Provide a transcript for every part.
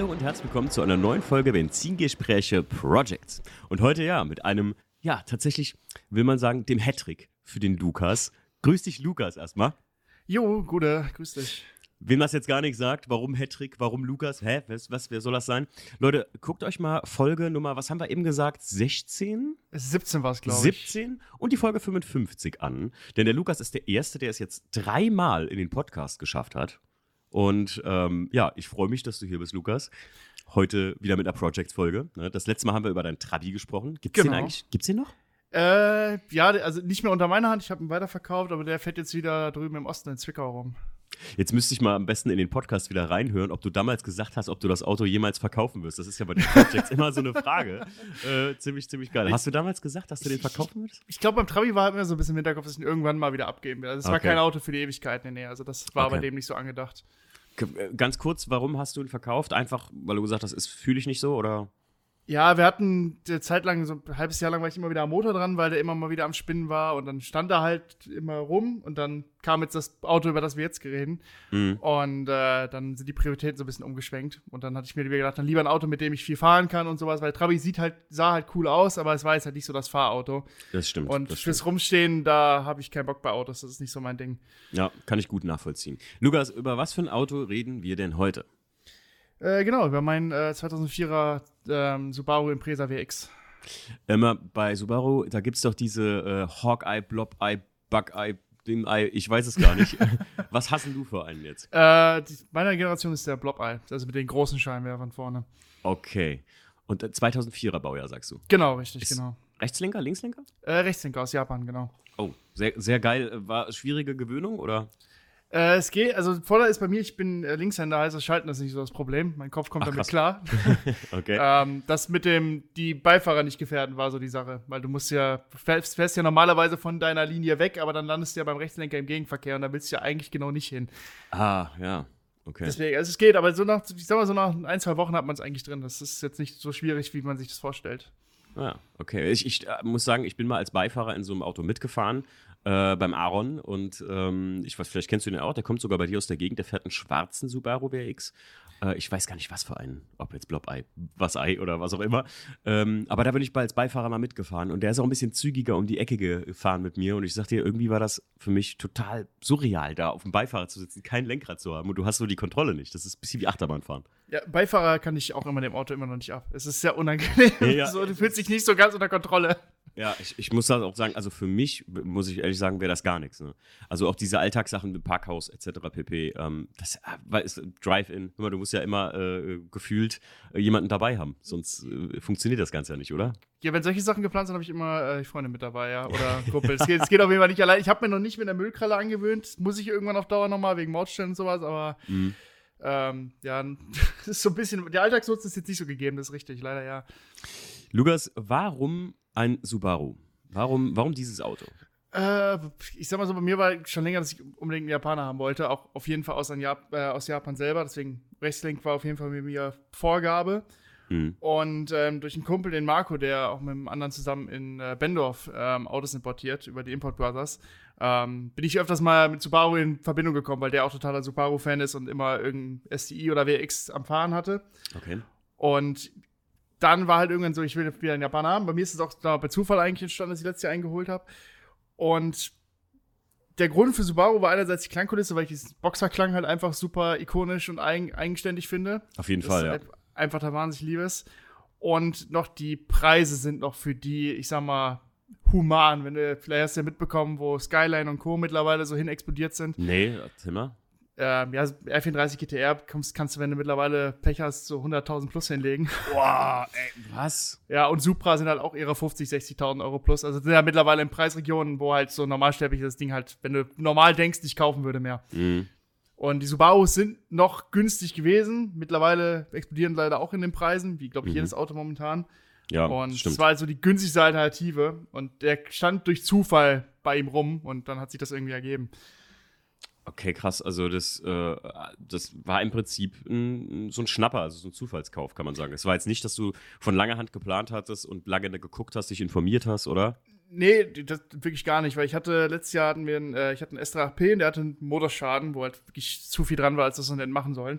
Hallo und herzlich willkommen zu einer neuen Folge Benzingespräche Projects. Und heute ja mit einem, ja, tatsächlich will man sagen, dem Hattrick für den Lukas. Grüß dich, Lukas, erstmal. Jo, gute, grüß dich. Wem das jetzt gar nicht sagt, warum Hattrick, warum Lukas, hä, was, was, wer soll das sein? Leute, guckt euch mal Folge Nummer, was haben wir eben gesagt, 16? 17 war es, glaube ich. 17 und die Folge 55 an. Denn der Lukas ist der Erste, der es jetzt dreimal in den Podcast geschafft hat. Und ähm, ja, ich freue mich, dass du hier bist, Lukas. Heute wieder mit einer Project-Folge. Ne? Das letzte Mal haben wir über deinen Trabi gesprochen. Gibt's genau. den eigentlich? Gibt's den noch? Äh, ja, also nicht mehr unter meiner Hand. Ich habe ihn weiterverkauft, aber der fährt jetzt wieder drüben im Osten in Zwickau rum. Jetzt müsste ich mal am besten in den Podcast wieder reinhören, ob du damals gesagt hast, ob du das Auto jemals verkaufen wirst. Das ist ja bei den Projects immer so eine Frage. Äh, ziemlich, ziemlich geil. Hast du damals gesagt, dass du den verkaufen würdest? Ich, ich glaube, beim Trabi war halt immer so ein bisschen im Hinterkopf, dass ich ihn irgendwann mal wieder abgeben will. Also, es okay. war kein Auto für die Ewigkeit, nee, nee. Also, das war okay. bei dem nicht so angedacht. Äh, ganz kurz, warum hast du ihn verkauft? Einfach, weil du gesagt hast, das fühle ich nicht so, oder? Ja, wir hatten eine Zeit lang, so ein halbes Jahr lang war ich immer wieder am Motor dran, weil der immer mal wieder am Spinnen war und dann stand er halt immer rum und dann kam jetzt das Auto, über das wir jetzt reden. Mhm. Und äh, dann sind die Prioritäten so ein bisschen umgeschwenkt. Und dann hatte ich mir gedacht, dann lieber ein Auto, mit dem ich viel fahren kann und sowas, weil Trabi sieht halt, sah halt cool aus, aber es war jetzt halt nicht so das Fahrauto. Das stimmt. Und das fürs stimmt. Rumstehen, da habe ich keinen Bock bei Autos, das ist nicht so mein Ding. Ja, kann ich gut nachvollziehen. Lukas, über was für ein Auto reden wir denn heute? Äh, genau, über meinen äh, 2004er ähm, Subaru Impreza WX. Immer bei Subaru, da gibt es doch diese äh, Hawkeye, Blob-Eye, Bug-Eye, Ding-Eye, ich weiß es gar nicht. Was hassen du für einen jetzt? Äh, die, meiner Generation ist der Blob-Eye, also mit den großen Scheinwerfern vorne. Okay. Und 2004er äh, Baujahr, sagst du? Genau, richtig, ist genau. Rechtslenker, Linkslenker? Äh, Rechtslenker aus Japan, genau. Oh, sehr, sehr geil. War schwierige Gewöhnung, oder? Äh, es geht, also Vorteil ist bei mir, ich bin äh, Linkshänder, heißt das Schalten ist nicht so das Problem. Mein Kopf kommt Ach, damit klar. okay. ähm, das mit dem, die Beifahrer nicht gefährden, war so die Sache. Weil du musst ja, fährst, fährst ja normalerweise von deiner Linie weg, aber dann landest du ja beim Rechtslenker im Gegenverkehr und da willst du ja eigentlich genau nicht hin. Ah, ja. Okay. Deswegen, also es geht, aber so nach, ich sag mal, so nach ein, zwei Wochen hat man es eigentlich drin. Das ist jetzt nicht so schwierig, wie man sich das vorstellt. Ja, okay. Ich, ich äh, muss sagen, ich bin mal als Beifahrer in so einem Auto mitgefahren äh, beim Aaron und ähm, ich weiß, vielleicht kennst du den auch, der kommt sogar bei dir aus der Gegend, der fährt einen schwarzen Subaru WRX. Äh, ich weiß gar nicht, was für einen, ob jetzt Blob-Ei, was Ei oder was auch immer. Ähm, aber da bin ich als Beifahrer mal mitgefahren und der ist auch ein bisschen zügiger um die Ecke gefahren mit mir und ich sag dir, irgendwie war das für mich total surreal, da auf dem Beifahrer zu sitzen, kein Lenkrad zu haben und du hast so die Kontrolle nicht. Das ist ein bisschen wie Achterbahnfahren. Ja, Beifahrer kann ich auch immer dem Auto immer noch nicht ab. Es ist sehr unangenehm. Ja, ja. So, du fühlst dich nicht so ganz unter Kontrolle. Ja, ich, ich muss das auch sagen, also für mich, muss ich ehrlich sagen, wäre das gar nichts. Ne? Also auch diese Alltagssachen mit Parkhaus etc. pp. Ähm, das äh, ist Drive-In. Du musst ja immer äh, gefühlt äh, jemanden dabei haben, sonst äh, funktioniert das Ganze ja nicht, oder? Ja, wenn solche Sachen geplant sind, habe ich immer äh, Freunde mit dabei, ja. Oder Kumpel. es, geht, es geht auf jeden Fall nicht allein. Ich habe mir noch nicht mit der Müllkralle angewöhnt. Muss ich irgendwann auf Dauer nochmal wegen Mautstellen und sowas, aber mhm. ähm, ja, das ist so ein bisschen. Der Alltagsnutzen ist jetzt nicht so gegeben, das ist richtig, leider ja. Lukas, warum ein Subaru? Warum, warum dieses Auto? Äh, ich sag mal so, bei mir war schon länger, dass ich unbedingt einen Japaner haben wollte. Auch auf jeden Fall aus, Jap äh, aus Japan selber. Deswegen Rechtslink war auf jeden Fall mit mir Vorgabe. Mhm. Und ähm, durch einen Kumpel, den Marco, der auch mit einem anderen zusammen in äh, Bendorf ähm, Autos importiert, über die Import Brothers, ähm, bin ich öfters mal mit Subaru in Verbindung gekommen, weil der auch totaler Subaru-Fan ist und immer irgendein STI oder WX am Fahren hatte. Okay. Und dann war halt irgendwann so, ich will wieder einen Japaner haben. Bei mir ist es auch bei Zufall eigentlich entstanden, dass ich letztes Jahr eingeholt habe. Und der Grund für Subaru war einerseits die Klangkulisse, weil ich diesen Boxerklang halt einfach super ikonisch und eigen, eigenständig finde. Auf jeden das Fall, ja. Einfach der wahnsinnig liebes. Und noch die Preise sind noch für die, ich sag mal, human. Wenn du, vielleicht hast du ja mitbekommen, wo Skyline und Co. mittlerweile so hin explodiert sind. Nee, mal ähm, ja, R34 GTR kannst, kannst du, wenn du mittlerweile Pech hast, so 100.000 plus hinlegen. Boah, ey, was? Ja, und Supra sind halt auch ihre 50, 60.000 Euro plus. Also sind ja mittlerweile in Preisregionen, wo halt so normalsterblich das Ding halt, wenn du normal denkst, nicht kaufen würde mehr. Mhm. Und die Subarus sind noch günstig gewesen. Mittlerweile explodieren leider auch in den Preisen, wie, glaube ich, mhm. jedes Auto momentan. Ja, und stimmt. das war halt so die günstigste Alternative. Und der stand durch Zufall bei ihm rum und dann hat sich das irgendwie ergeben. Okay, krass. Also das, äh, das war im Prinzip ein, so ein Schnapper, also so ein Zufallskauf, kann man sagen. Es war jetzt nicht, dass du von langer Hand geplant hattest und lange geguckt hast, dich informiert hast, oder? Nee, das wirklich gar nicht, weil ich hatte letztes Jahr hatten wir einen, äh, ich hatte einen S3HP und der hatte einen Motorschaden, wo halt wirklich zu viel dran war, als das man hätten machen sollen.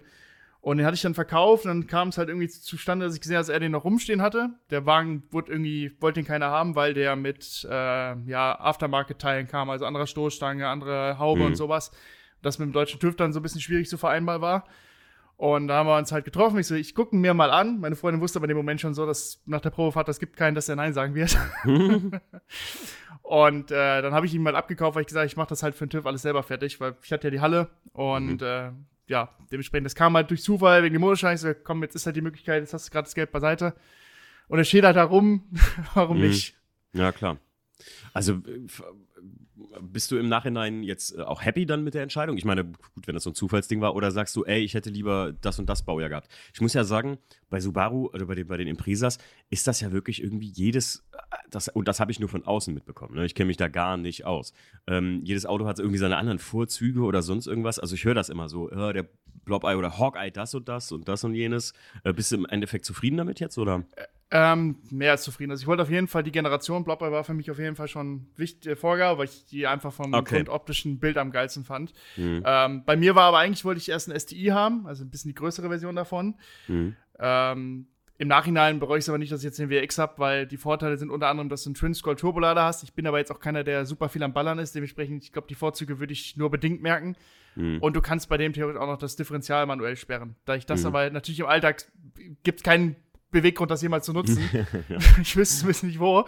Und den hatte ich dann verkauft und dann kam es halt irgendwie zustande, dass ich gesehen habe, dass er den noch rumstehen hatte. Der Wagen wurde irgendwie, wollte den keiner haben, weil der mit äh, ja, Aftermarket-Teilen kam, also anderer Stoßstange, andere Haube mhm. und sowas. Das mit dem deutschen TÜV dann so ein bisschen schwierig zu vereinbar war. Und da haben wir uns halt getroffen. Ich so, ich gucke ihn mir mal an. Meine Freundin wusste aber in dem Moment schon so, dass nach der Probefahrt es gibt keinen, dass er Nein sagen wird. und äh, dann habe ich ihn mal abgekauft, weil ich gesagt ich mache das halt für den TÜV alles selber fertig, weil ich hatte ja die Halle und mhm. äh, ja, dementsprechend, das kam halt durch Zufall wegen dem Motorschein. So, komm, jetzt ist halt die Möglichkeit, jetzt hast du gerade das Geld beiseite. Und er steht halt da rum, warum mhm. nicht? Ja, klar. Also äh, bist du im Nachhinein jetzt äh, auch happy dann mit der Entscheidung? Ich meine, gut, wenn das so ein Zufallsding war, oder sagst du, ey, ich hätte lieber das und das Baujahr gehabt? Ich muss ja sagen, bei Subaru oder bei den, bei den Impresas ist das ja wirklich irgendwie jedes, äh, das, und das habe ich nur von außen mitbekommen. Ne? Ich kenne mich da gar nicht aus. Ähm, jedes Auto hat irgendwie seine anderen Vorzüge oder sonst irgendwas. Also ich höre das immer so, äh, der Blob-Eye oder Hawkeye das und das und das und jenes. Äh, bist du im Endeffekt zufrieden damit jetzt, oder? Ähm, mehr als zufrieden. Also ich wollte auf jeden Fall die Generation Blobber war für mich auf jeden Fall schon wichtige Vorgabe, weil ich die einfach vom okay. grundoptischen Bild am geilsten fand. Mhm. Ähm, bei mir war aber eigentlich, wollte ich erst ein STI haben, also ein bisschen die größere Version davon. Mhm. Ähm, Im Nachhinein bereue ich es aber nicht, dass ich jetzt den WX habe, weil die Vorteile sind unter anderem, dass du einen Twin-Scroll Turbolader hast. Ich bin aber jetzt auch keiner, der super viel am Ballern ist. Dementsprechend, ich glaube, die Vorzüge würde ich nur bedingt merken. Mhm. Und du kannst bei dem theoretisch auch noch das Differential manuell sperren. Da ich das mhm. aber natürlich im Alltag gibt es keinen Beweggrund, das jemals zu nutzen. ja. Ich wüsste zumindest nicht wo.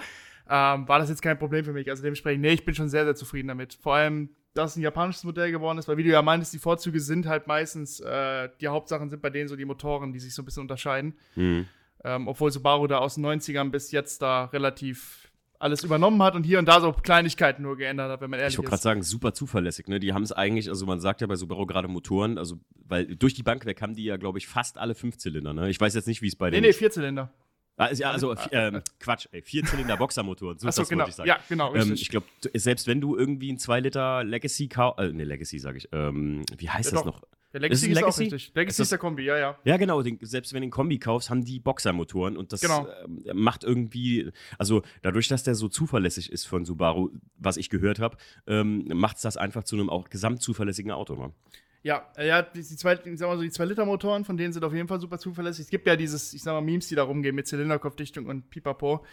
Ähm, war das jetzt kein Problem für mich. Also dementsprechend, nee, ich bin schon sehr, sehr zufrieden damit. Vor allem, dass es ein japanisches Modell geworden ist, weil wie du ja meintest, die Vorzüge sind halt meistens, äh, die Hauptsachen sind bei denen so die Motoren, die sich so ein bisschen unterscheiden. Mhm. Ähm, obwohl Subaru da aus den 90ern bis jetzt da relativ alles übernommen hat und hier und da so Kleinigkeiten nur geändert hat, wenn man ehrlich ich ist. Ich wollte gerade sagen, super zuverlässig. Ne? Die haben es eigentlich, also man sagt ja bei Subaru gerade Motoren, also weil durch die Bank weg haben die ja, glaube ich, fast alle Fünfzylinder. Ne? Ich weiß jetzt nicht, wie es bei denen. Nee, nee, Vierzylinder. Ah, ja, also äh, Quatsch, ey, Vierzylinder Boxermotoren, so, Achso, genau. ich sagen. Ja, genau, ähm, ich glaube, selbst wenn du irgendwie ein 2 Liter Legacy äh, ne, Legacy sage ich, ähm, wie heißt ja, das doch. noch? Der Legacy ist, ist Legacy? auch richtig. Legacy ist, das, ist, der Kombi, ja, ja. Ja, genau. Den, selbst wenn du den Kombi kaufst, haben die Boxermotoren und das genau. äh, macht irgendwie, also dadurch, dass der so zuverlässig ist von Subaru, was ich gehört habe, ähm, macht es das einfach zu einem auch gesamtzuverlässigen Auto. Ne? Ja, ja, die, zwei, ich sag mal so, die 2-Liter-Motoren, von denen sind auf jeden Fall super zuverlässig. Es gibt ja dieses, ich sag mal, Memes, die da rumgehen mit Zylinderkopfdichtung und Pipapo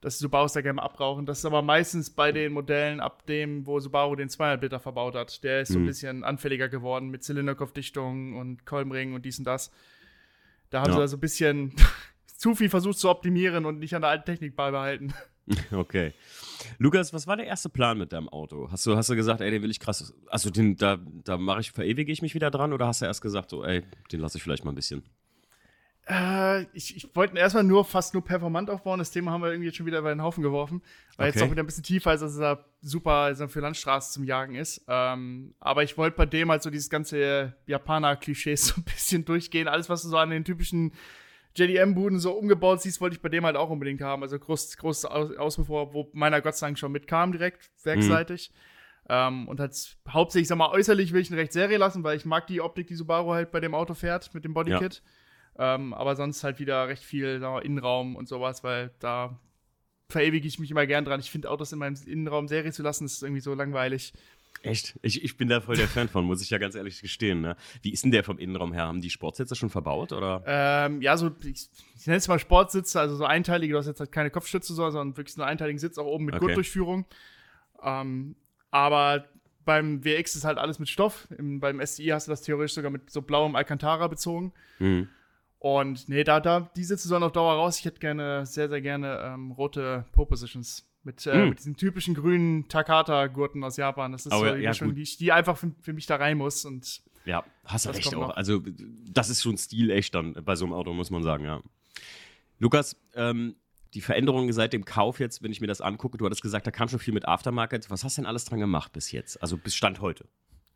dass Subarus da gerne abrauchen. Das ist aber meistens bei den Modellen ab dem, wo Subaru den 200 Liter verbaut hat. Der ist so ein mhm. bisschen anfälliger geworden mit Zylinderkopfdichtung und Kolbenringen und dies und das. Da haben ja. sie also ein bisschen zu viel versucht zu optimieren und nicht an der alten Technik beibehalten. Okay. Lukas, was war der erste Plan mit deinem Auto? Hast du, hast du gesagt, ey, den will ich krass, also den, da, da mache ich, verewige ich mich wieder dran oder hast du erst gesagt, so, ey, den lasse ich vielleicht mal ein bisschen? Äh, ich, ich wollte erstmal nur fast nur performant aufbauen. Das Thema haben wir irgendwie jetzt schon wieder über den Haufen geworfen, weil okay. jetzt auch wieder ein bisschen tiefer ist, als es da super also für Landstraße zum Jagen ist. Ähm, aber ich wollte bei dem halt so dieses ganze Japaner-Klischees so ein bisschen durchgehen. Alles, was du so an den typischen JDM-Buden so umgebaut siehst, wollte ich bei dem halt auch unbedingt haben. Also groß, großes Ausbevor, wo meiner Gott sei Dank schon mitkam, direkt werkseitig. Mhm. Ähm, und halt hauptsächlich, sag mal, äußerlich will ich ihn recht Serie lassen, weil ich mag die Optik, die Subaru halt bei dem Auto fährt, mit dem Bodykit. Ja. Ähm, aber sonst halt wieder recht viel wir, Innenraum und sowas, weil da verewige ich mich immer gern dran. Ich finde Autos in meinem Innenraum Serie zu lassen, ist irgendwie so langweilig. Echt? Ich, ich bin da voll der Fan von, muss ich ja ganz ehrlich gestehen. Ne? Wie ist denn der vom Innenraum her? Haben die Sportsitze schon verbaut? Oder? Ähm, ja, so, ich, ich nenne es mal Sportsitze, also so einteilige, du hast jetzt halt keine Kopfstütze, sondern wirklich einen einteiligen Sitz, auch oben mit okay. Gurtdurchführung. Ähm, aber beim WX ist halt alles mit Stoff. Im, beim SI hast du das theoretisch sogar mit so blauem Alcantara bezogen. Mhm. Und nee, da, da, die Sitze sollen auf Dauer raus. Ich hätte gerne, sehr, sehr gerne ähm, rote Pole Positions. Mit, äh, hm. mit diesen typischen grünen Takata-Gurten aus Japan. Das ist oh, so ja, die, ja, die, die, einfach für, für, mich da rein muss. Und ja, hast du recht auch. Noch. Also, das ist schon Stil echt dann bei so einem Auto, muss man sagen, ja. Lukas, ähm, die Veränderungen seit dem Kauf jetzt, wenn ich mir das angucke, du hattest gesagt, da kam schon viel mit Aftermarket. Was hast du denn alles dran gemacht bis jetzt? Also bis Stand heute?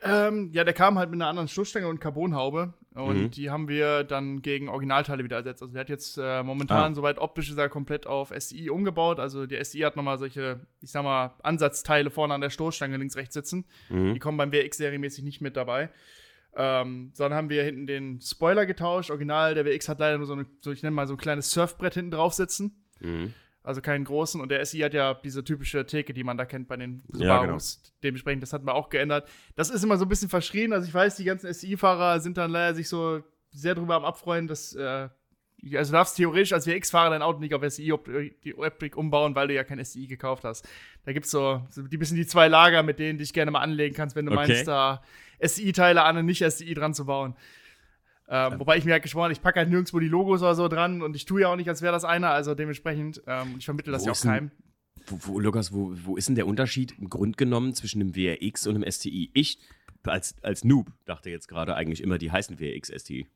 Ähm, ja, der kam halt mit einer anderen Stoßstange und Carbonhaube. Und mhm. die haben wir dann gegen Originalteile wieder ersetzt. Also der hat jetzt äh, momentan, ah. soweit optisch ist er komplett auf SI umgebaut. Also der SI hat nochmal solche, ich sag mal, Ansatzteile vorne an der Stoßstange links, rechts sitzen. Mhm. Die kommen beim WX serienmäßig nicht mit dabei. Ähm, sondern haben wir hinten den Spoiler getauscht. Original, der WX hat leider nur so, eine, so ich nenne mal so ein kleines Surfbrett hinten drauf sitzen. Mhm also keinen großen. Und der SI hat ja diese typische Theke, die man da kennt bei den Subarus. Ja, genau. Dementsprechend, das hatten wir auch geändert. Das ist immer so ein bisschen verschrien. Also ich weiß, die ganzen SI-Fahrer sind dann leider sich so sehr drüber am Abfreuen, dass äh, also du darfst theoretisch als WX-Fahrer dein Auto nicht auf SI-Optik umbauen, weil du ja kein SI gekauft hast. Da gibt so, so die bisschen die zwei Lager, mit denen du dich gerne mal anlegen kannst, wenn du okay. meinst, da SI-Teile an und nicht SI dran zu bauen. Ähm. Wobei ich mir halt geschworen, ich packe halt nirgendwo die Logos oder so dran und ich tue ja auch nicht, als wäre das einer, also dementsprechend, ähm, ich vermittle das wo ja auch keinem. Wo, wo, Lukas, wo, wo ist denn der Unterschied im Grund genommen zwischen dem WRX und dem STI? Ich als, als Noob dachte jetzt gerade eigentlich immer, die heißen WRX STI.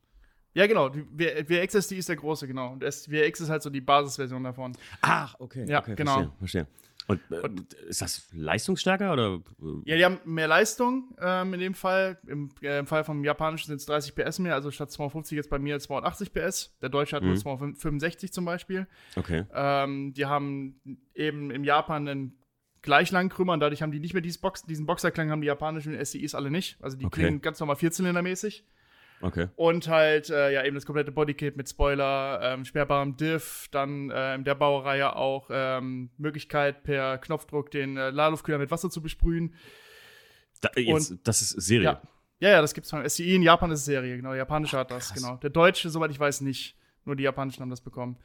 Ja, genau. Die WXSD ist der große, genau. Und WX ist halt so die Basisversion davon. Ach, okay. Ja, okay, genau. Verstehe, verstehe. Und, äh, und, ist das leistungsstärker oder? Ja, die haben mehr Leistung ähm, in dem Fall. Im, äh, Im, Fall vom japanischen sind es 30 PS mehr, also statt 250 jetzt bei mir 280 PS. Der deutsche hat mhm. nur 265 zum Beispiel. Okay. Ähm, die haben eben im Japan einen gleich langen Krümmer und dadurch haben die nicht mehr Box, diesen Boxerklang, haben die japanischen SCIs alle nicht. Also die okay. klingen ganz normal Vierzylindermäßig. Okay. Und halt, äh, ja, eben das komplette Bodykit mit Spoiler, ähm, sperrbarem Diff, dann äh, in der Baureihe auch ähm, Möglichkeit per Knopfdruck den äh, Ladeluftkühler mit Wasser zu besprühen. Da, jetzt, Und, das ist Serie. Ja. ja, ja, das gibt's von SCI in Japan ist Serie, genau. Der japanische hat das, genau. Der deutsche, soweit ich weiß, nicht. Nur die japanischen haben das bekommen.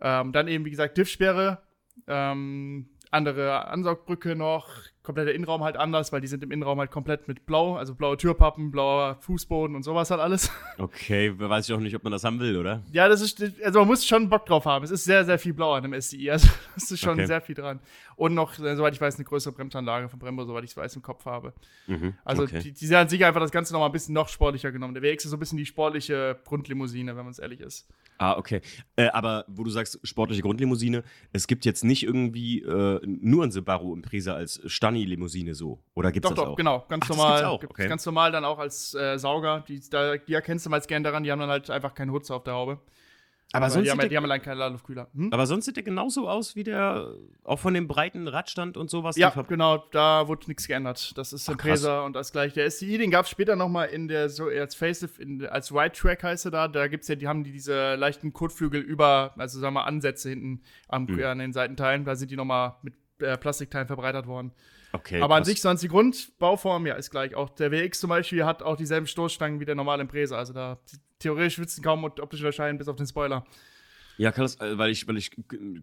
Ähm, dann eben, wie gesagt, Diff-Sperre. Ähm, andere Ansaugbrücke noch, kompletter Innenraum halt anders, weil die sind im Innenraum halt komplett mit blau, also blaue Türpappen, blauer Fußboden und sowas halt alles. Okay, weiß ich auch nicht, ob man das haben will, oder? Ja, das ist, also man muss schon Bock drauf haben. Es ist sehr, sehr viel blau an dem SCI, also es ist schon okay. sehr viel dran. Und noch, äh, soweit ich weiß, eine größere Bremsanlage von Brembo, soweit ich es weiß, im Kopf habe. Mhm, also okay. die, die haben sicher einfach das Ganze noch mal ein bisschen noch sportlicher genommen. Der WX ist so ein bisschen die sportliche Grundlimousine, wenn man es ehrlich ist. Ah, okay. Äh, aber wo du sagst, sportliche Grundlimousine, es gibt jetzt nicht irgendwie äh, nur ein Subaru Impresa als Stani-Limousine so. Oder gibt es das doch, auch? genau. Ganz Ach, normal. Auch? Okay. Ganz normal dann auch als äh, Sauger. Die, da, die erkennst du mal gern daran, die haben dann halt einfach keinen Hutz auf der Haube. Aber, sonst die, haben, die haben allein keinen Ladluftkühler. Hm? Aber sonst sieht der genauso aus wie der, auch von dem breiten Radstand und sowas. Ja, genau, da wurde nichts geändert. Das ist Impresa und das gleiche. Der SCI, den gab es später nochmal in der, so als Facelift, in, als Ride Track heißt er da. Da gibt es ja, die haben die diese leichten Kotflügel über, also sagen wir mal, Ansätze hinten am, mhm. an den Seitenteilen. Da sind die nochmal mit äh, Plastikteilen verbreitert worden. Okay, Aber an sich sonst die Grundbauform, ja, ist gleich. Auch der WX zum Beispiel hat auch dieselben Stoßstangen wie der normale Impresa. Also da theoretisch würdest du kaum optisch unterscheiden, bis auf den Spoiler. Ja, Carlos, äh, weil ich, weil ich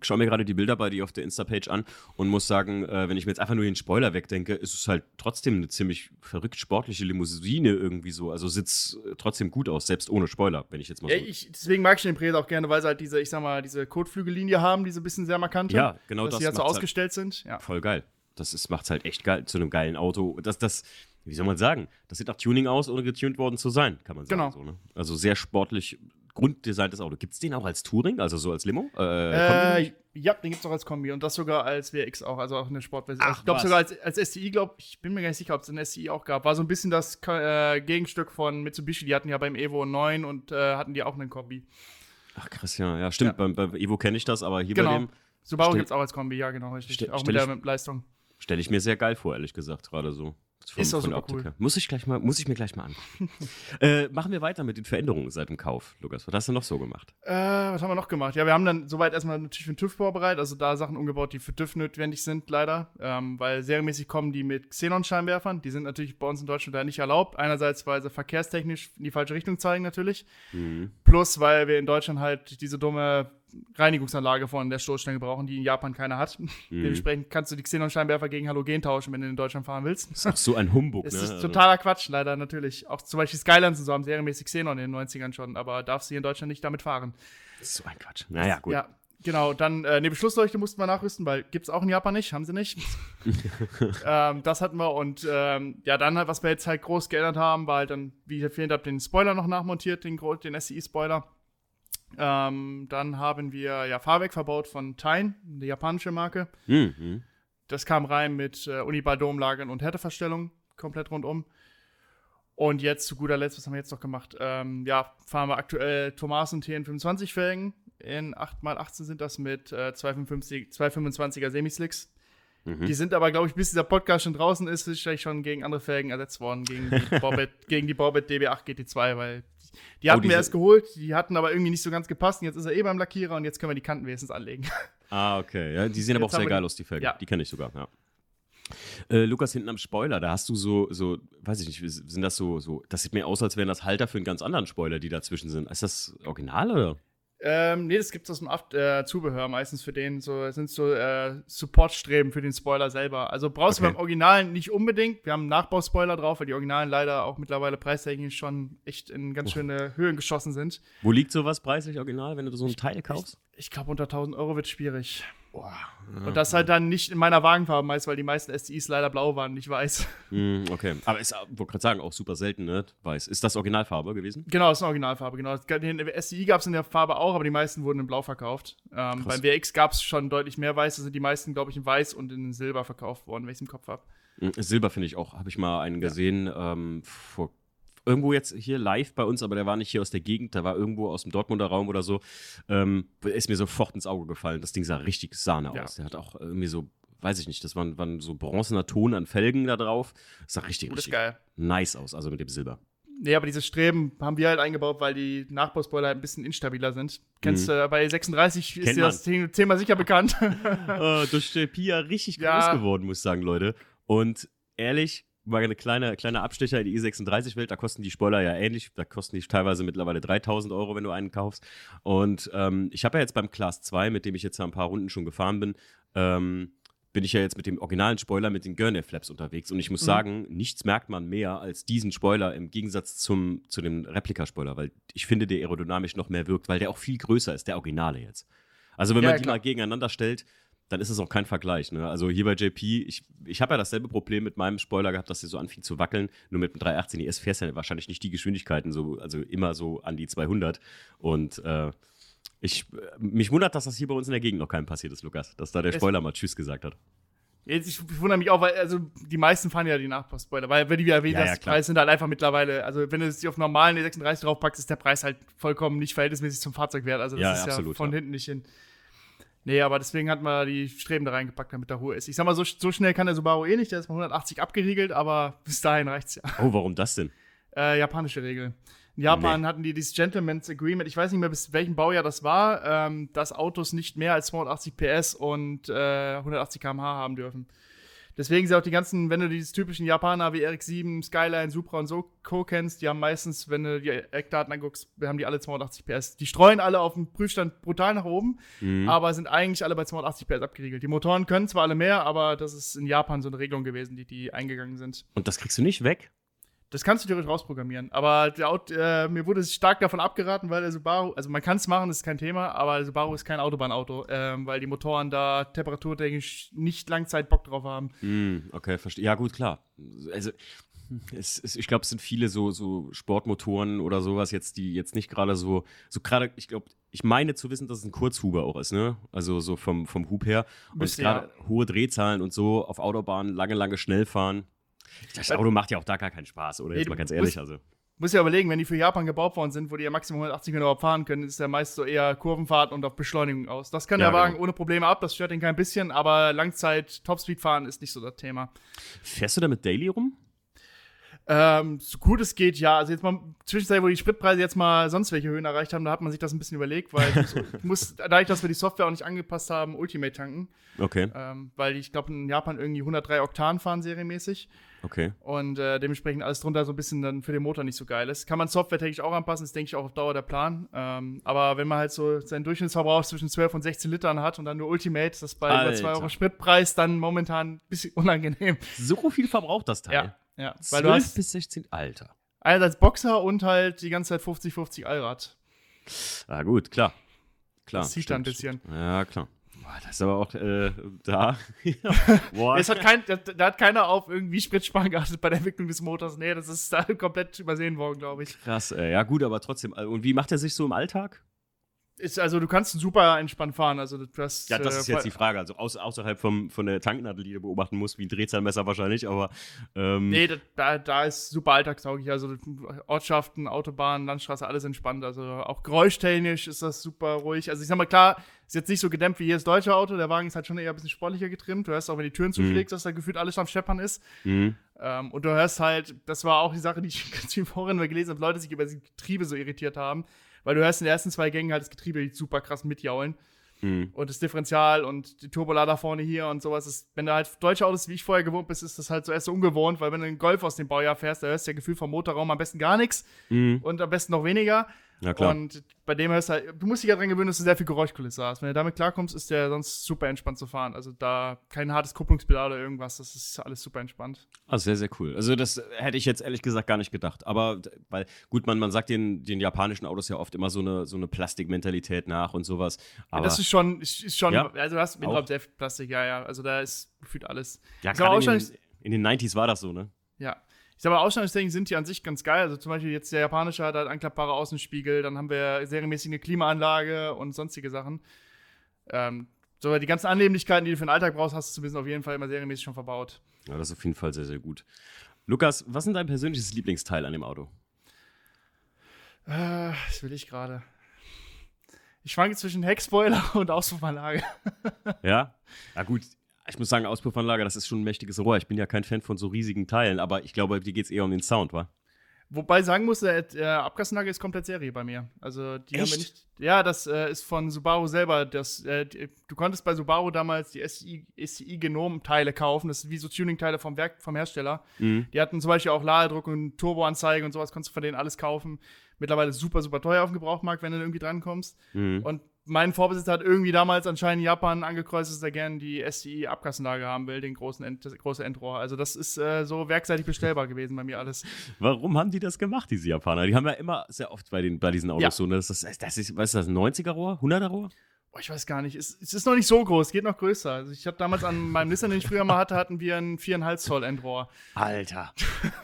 schaue mir gerade die Bilder bei dir auf der Insta-Page an und muss sagen, äh, wenn ich mir jetzt einfach nur den Spoiler wegdenke, ist es halt trotzdem eine ziemlich verrückt sportliche Limousine irgendwie so. Also sitzt äh, trotzdem gut aus, selbst ohne Spoiler, wenn ich jetzt mal so. Ja, ich, deswegen mag ich den Presa auch gerne, weil sie halt diese, ich sag mal, diese Kotflügellinie haben, die so ein bisschen sehr markant Ja, genau dass das. Die halt so ausgestellt halt sind. Ja. Voll geil. Das macht es halt echt geil zu einem geilen Auto. Das, das, wie soll man sagen? Das sieht nach Tuning aus, ohne getuned worden zu sein, kann man sagen. Genau. So, ne? Also sehr sportlich grunddesigntes Auto. Gibt es den auch als Touring, also so als Limo? Äh, äh, ja, den gibt es auch als Kombi und das sogar als WX auch, also auch eine Sportversion. Ach, ich glaube sogar als, als STI, glaube ich, bin mir gar nicht sicher, ob es ein STI auch gab. War so ein bisschen das äh, Gegenstück von Mitsubishi. Die hatten ja beim Evo 9 und äh, hatten die auch einen Kombi. Ach krass, ja, ja stimmt. Ja. Beim, beim, Evo kenne ich das, aber hier genau. bei dem. Subaru gibt es auch als Kombi, ja, genau, richtig. Auch mit der Leistung. Stelle ich mir sehr geil vor, ehrlich gesagt, gerade so. Vom, ist auch super cool. Muss ich, gleich mal, muss ich mir gleich mal angucken. äh, machen wir weiter mit den Veränderungen seit dem Kauf, Lukas. Was hast du noch so gemacht? Äh, was haben wir noch gemacht? Ja, wir haben dann soweit erstmal natürlich für den TÜV vorbereitet, also da Sachen umgebaut, die für TÜV notwendig sind, leider. Ähm, weil serienmäßig kommen die mit Xenon-Scheinwerfern. Die sind natürlich bei uns in Deutschland da nicht erlaubt. Einerseits, weil sie verkehrstechnisch in die falsche Richtung zeigen, natürlich. Mhm. Plus, weil wir in Deutschland halt diese dumme Reinigungsanlage von der Stoßstange brauchen, die in Japan keiner hat. Mhm. Dementsprechend kannst du die Xenon-Scheinwerfer gegen Halogen tauschen, wenn du in Deutschland fahren willst. Das ist auch so ein Humbug, das ne? ist also totaler Quatsch, leider natürlich. Auch zum Beispiel Skylines und so haben serienmäßig Xenon in den 90ern schon, aber darfst du hier in Deutschland nicht damit fahren. Das ist so ein Quatsch. Naja, gut. Ja, genau. Dann äh, eine Beschlussleuchte mussten wir nachrüsten, weil gibt es auch in Japan nicht, haben sie nicht. ähm, das hatten wir und ähm, ja, dann halt, was wir jetzt halt groß geändert haben, war halt dann, wie ich erwähnt habe, den Spoiler noch nachmontiert, den, den SCI-Spoiler. Ähm, dann haben wir ja Fahrwerk verbaut von Tyne, eine japanische Marke. Mhm. Das kam rein mit äh, Uniball-Domlagern und Härteverstellung, komplett rundum. Und jetzt zu guter Letzt, was haben wir jetzt noch gemacht? Ähm, ja, fahren wir aktuell Thomas und TN25 Felgen. In 8x18 sind das mit äh, 225er Semislicks. Mhm. Die sind aber, glaube ich, bis dieser Podcast schon draußen ist, ist vielleicht schon gegen andere Felgen ersetzt worden, gegen die Borbet, gegen die Borbet DB8 GT2, weil die hatten oh, wir erst geholt, die hatten aber irgendwie nicht so ganz gepasst. Und jetzt ist er eh beim Lackierer und jetzt können wir die Kanten wenigstens anlegen. Ah, okay. Ja, die sehen aber auch sehr geil aus, die Felgen. Ja. Die kenne ich sogar, ja. Äh, Lukas, hinten am Spoiler, da hast du so, so, weiß ich nicht, sind das so, so, das sieht mir aus, als wären das Halter für einen ganz anderen Spoiler, die dazwischen sind. Ist das original oder? Ähm, nee, das gibt es aus dem Aft äh, Zubehör meistens für den. So sind so äh, Supportstreben für den Spoiler selber. Also brauchst okay. du beim Originalen nicht unbedingt. Wir haben einen Nachbauspoiler drauf, weil die Originalen leider auch mittlerweile preistechnisch schon echt in ganz schöne Höhen geschossen sind. Wo liegt sowas preislich original, wenn du so ein Teil kaufst? Ich, ich glaube, unter 1000 Euro wird schwierig. Boah. Ja. Und das halt dann nicht in meiner Wagenfarbe meist, weil die meisten STIs leider blau waren, nicht weiß. Mm, okay. Aber ist, wollte gerade sagen, auch super selten, ne? Weiß. Ist das Originalfarbe gewesen? Genau, ist eine Originalfarbe, genau. Den STI gab es in der Farbe auch, aber die meisten wurden in Blau verkauft. Ähm, beim WX gab es schon deutlich mehr Weiß, also die meisten, glaube ich, in Weiß und in Silber verkauft worden, wenn ich es im Kopf habe. Mm, Silber finde ich auch, habe ich mal einen gesehen ja. ähm, vor irgendwo jetzt hier live bei uns, aber der war nicht hier aus der Gegend, der war irgendwo aus dem Dortmunder Raum oder so, ähm, ist mir sofort ins Auge gefallen. Das Ding sah richtig Sahne ja. aus. Der hat auch irgendwie so, weiß ich nicht, das war, war so bronzener Ton an Felgen da drauf. Das sah richtig, Gut, richtig geil. nice aus, also mit dem Silber. Nee, aber dieses Streben haben wir halt eingebaut, weil die Nachbauspoiler halt ein bisschen instabiler sind. Kennst du, mhm. äh, bei 36 ist dir das Thema sicher bekannt. uh, durch Pia richtig ja. groß geworden, muss ich sagen, Leute. Und ehrlich, mal eine kleine, kleine Abstecher in die i36-Welt, da kosten die Spoiler ja ähnlich, da kosten die teilweise mittlerweile 3000 Euro, wenn du einen kaufst. Und ähm, ich habe ja jetzt beim Class 2, mit dem ich jetzt ein paar Runden schon gefahren bin, ähm, bin ich ja jetzt mit dem originalen Spoiler mit den Gurney Flaps unterwegs und ich muss mhm. sagen, nichts merkt man mehr als diesen Spoiler im Gegensatz zum, zu dem Replika-Spoiler, weil ich finde, der aerodynamisch noch mehr wirkt, weil der auch viel größer ist, der Originale jetzt. Also wenn ja, man die klar. mal gegeneinander stellt, dann ist es auch kein Vergleich. Ne? Also hier bei JP, ich, ich habe ja dasselbe Problem mit meinem Spoiler gehabt, dass der so anfing zu wackeln. Nur mit dem 318 ES fährst du ja wahrscheinlich nicht die Geschwindigkeiten, so, also immer so an die 200. Und äh, ich, mich wundert, dass das hier bei uns in der Gegend noch keinem passiert ist, Lukas, dass da der Spoiler mal Tschüss gesagt hat. Jetzt, ich wundere mich auch, weil also die meisten fahren ja die Nachpass-Spoiler, weil wenn die wieder erwähnt ja, hast, ja, Preis sind halt einfach mittlerweile, also wenn du es auf normalen E36 draufpackst, ist der Preis halt vollkommen nicht verhältnismäßig zum Fahrzeug wert. Also das ja, ist ja, absolut, von hinten nicht hin. Nee, aber deswegen hat man die Streben da reingepackt, damit der hohe ist. Ich sag mal, so, so schnell kann der Subaru eh nicht, der ist mal 180 abgeriegelt, aber bis dahin reicht's ja. Oh, warum das denn? Äh, japanische Regel. In Japan nee. hatten die dieses Gentleman's Agreement, ich weiß nicht mehr, bis welchem Baujahr das war, ähm, dass Autos nicht mehr als 280 PS und äh, 180 km/h haben dürfen. Deswegen sind auch die ganzen, wenn du diese typischen Japaner wie RX-7, Skyline, Supra und so Co. kennst, die haben meistens, wenn du die Eckdaten anguckst, haben die alle 280 PS. Die streuen alle auf dem Prüfstand brutal nach oben, mhm. aber sind eigentlich alle bei 280 PS abgeriegelt. Die Motoren können zwar alle mehr, aber das ist in Japan so eine Regelung gewesen, die die eingegangen sind. Und das kriegst du nicht weg? Das kannst du theoretisch rausprogrammieren. Aber der, äh, mir wurde stark davon abgeraten, weil der Subaru, also man kann es machen, das ist kein Thema, aber der Subaru ist kein Autobahnauto, ähm, weil die Motoren da temperaturtechnisch nicht Langzeit Bock drauf haben. Mm, okay, verstehe. Ja, gut, klar. Also es, es, ich glaube, es sind viele so, so Sportmotoren oder sowas jetzt, die jetzt nicht gerade so, so gerade, ich glaube, ich meine zu wissen, dass es ein Kurzhuber auch ist, ne? Also so vom, vom Hub her. Und gerade ja. hohe Drehzahlen und so auf Autobahnen, lange, lange schnell fahren. Das Auto macht ja auch da gar keinen Spaß, oder? Jetzt mal ganz ehrlich. Musst, also. Muss ja überlegen, wenn die für Japan gebaut worden sind, wo die ja maximal 180 km fahren können, ist der meist so eher Kurvenfahrt und auf Beschleunigung aus. Das kann ja, der Wagen genau. ohne Probleme ab, das stört ihn kein bisschen, aber Langzeit Topspeed fahren ist nicht so das Thema. Fährst du damit Daily rum? Ähm, so gut es geht, ja. Also jetzt mal zwischenzeit, wo die Spritpreise jetzt mal sonst welche Höhen erreicht haben, da hat man sich das ein bisschen überlegt, weil ich muss, dadurch, dass wir die Software auch nicht angepasst haben, Ultimate tanken. Okay. Ähm, weil ich glaube, in Japan irgendwie 103 Oktan fahren serienmäßig. Okay. Und äh, dementsprechend alles drunter so ein bisschen dann für den Motor nicht so geil ist. Kann man softwaretechnisch auch anpassen, ist denke ich auch auf Dauer der Plan. Ähm, aber wenn man halt so seinen Durchschnittsverbrauch zwischen 12 und 16 Litern hat und dann nur Ultimate, das bei Alter. über 2 Euro Spritpreis dann momentan ein bisschen unangenehm. So viel verbraucht das Teil. Ja. Ja, 12 weil bis 16, Alter. Einerseits Boxer und halt die ganze Zeit 50-50 Allrad. Ah, gut, klar. Klar. Das sieht dann ein bisschen. Ja, klar. Boah, das ist aber auch äh, da. Boah. Es hat kein, da, da, hat keiner auf irgendwie Spritsparen geachtet bei der Entwicklung des Motors. Nee, das ist da komplett übersehen worden, glaube ich. Krass, ey. ja gut, aber trotzdem. Äh, und wie macht er sich so im Alltag? Ist, also du kannst super entspannt fahren. Also das, ja, das ist äh, jetzt die Frage. Also aus, außerhalb vom, von der Tanknadel, die du beobachten musst, wie ein Drehzahlmesser wahrscheinlich, aber. Ähm nee, da, da ist super alltagstauglich. Also Ortschaften, Autobahnen, Landstraße, alles entspannt. Also auch geräuschtechnisch ist das super ruhig. Also ich sag mal, klar, ist jetzt nicht so gedämpft wie jedes deutsche Auto. Der Wagen ist halt schon eher ein bisschen sportlicher getrimmt. Du hörst auch, wenn die Türen mhm. zuschlägst, dass da gefühlt alles am Scheppern ist. Mhm. Ähm, und du hörst halt, das war auch die Sache, die ich ganz viel vorhin mal gelesen habe, Leute sich über die Getriebe so irritiert haben weil du hörst in den ersten zwei Gängen halt das Getriebe super krass mitjaulen. mhm. und das Differential und die Turbolader vorne hier und sowas. Ist, wenn du halt deutsche Autos, wie ich vorher gewohnt bist, ist das halt so erst so ungewohnt, weil wenn du einen Golf aus dem Baujahr fährst, da hörst du ja Gefühl vom Motorraum am besten gar nichts mhm. und am besten noch weniger. Ja, klar. Und bei dem du halt, du musst dich ja dran gewöhnen, dass du sehr viel Geräuschkulisse hast. Wenn du damit klarkommst, ist der sonst super entspannt zu fahren. Also da kein hartes Kupplungspedal oder irgendwas, das ist alles super entspannt. Ah, sehr, sehr cool. Also das hätte ich jetzt ehrlich gesagt gar nicht gedacht. Aber weil, gut, man, man sagt den, den japanischen Autos ja oft immer so eine, so eine Plastikmentalität nach und sowas. Aber ja, das ist schon, ist schon ja? also du hast Innenraum sehr viel Plastik, ja, ja. Also da ist gefühlt alles. Ja, gerade in, den, in den 90s war das so, ne? Ja, ich sag mal, Ausstattungstechnik sind die an sich ganz geil. Also zum Beispiel jetzt der japanische hat halt anklappbare Außenspiegel, dann haben wir serienmäßig eine Klimaanlage und sonstige Sachen. Ähm, so, die ganzen Annehmlichkeiten, die du für den Alltag brauchst, hast du zumindest auf jeden Fall immer serienmäßig schon verbaut. Ja, das ist auf jeden Fall sehr, sehr gut. Lukas, was ist dein persönliches Lieblingsteil an dem Auto? Äh, das will ich gerade. Ich schwanke zwischen Heckspoiler und Auspuffanlage. ja? Na gut, ich muss sagen, Auspuffanlage, das ist schon ein mächtiges Rohr. Ich bin ja kein Fan von so riesigen Teilen, aber ich glaube, dir geht es eher um den Sound, wa? Wobei sagen muss, der äh, Abgasanlage ist komplett Serie bei mir. Also die Echt? haben wir nicht. Ja, das äh, ist von Subaru selber. Das, äh, die, du konntest bei Subaru damals die SCI, SCI Genom-Teile kaufen. Das sind wie so Tuning-Teile vom Werk, vom Hersteller. Mhm. Die hatten zum Beispiel auch Ladedruck und Turboanzeige und sowas, konntest du von denen alles kaufen. Mittlerweile super, super teuer auf dem Gebrauchmarkt, wenn du irgendwie drankommst. Mhm. Und mein Vorbesitzer hat irgendwie damals anscheinend in Japan angekreuzt, dass er gerne die STI-Abgassenlage haben will, den großen End, das große Endrohr. Also das ist äh, so werkseitig bestellbar gewesen bei mir alles. Warum haben die das gemacht, diese Japaner? Die haben ja immer sehr oft bei, den, bei diesen Autos ja. so, ne? Das, ist, das ist, was ist das, ein 90er-Rohr? 100er-Rohr? Oh, ich weiß gar nicht. Es, es, ist noch nicht so groß, geht noch größer. Also ich habe damals an meinem Nissan, den ich früher mal hatte, hatten wir ein 4,5 Zoll Endrohr. Alter.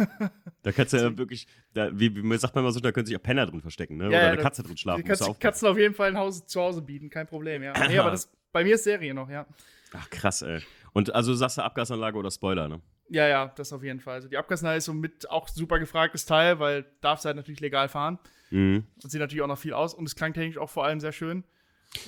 da kannst du ja wirklich, da, wie, wie sagt man immer so, da können sich ja Penner drin verstecken, ne? Ja, Oder ja, eine Katze drin schlafen. Die kannst, Katzen auf jeden Fall ein Haus zu Hause bieten, kein Problem, ja. nee, aber das, bei mir ist Serie noch, ja. Ach, krass, ey. Und also sagst du Abgasanlage oder Spoiler, ne? Ja, ja, das auf jeden Fall. Also die Abgasanlage ist somit auch super gefragtes Teil, weil darfst halt natürlich legal fahren. Mhm. Und sieht natürlich auch noch viel aus und es klang technisch auch vor allem sehr schön.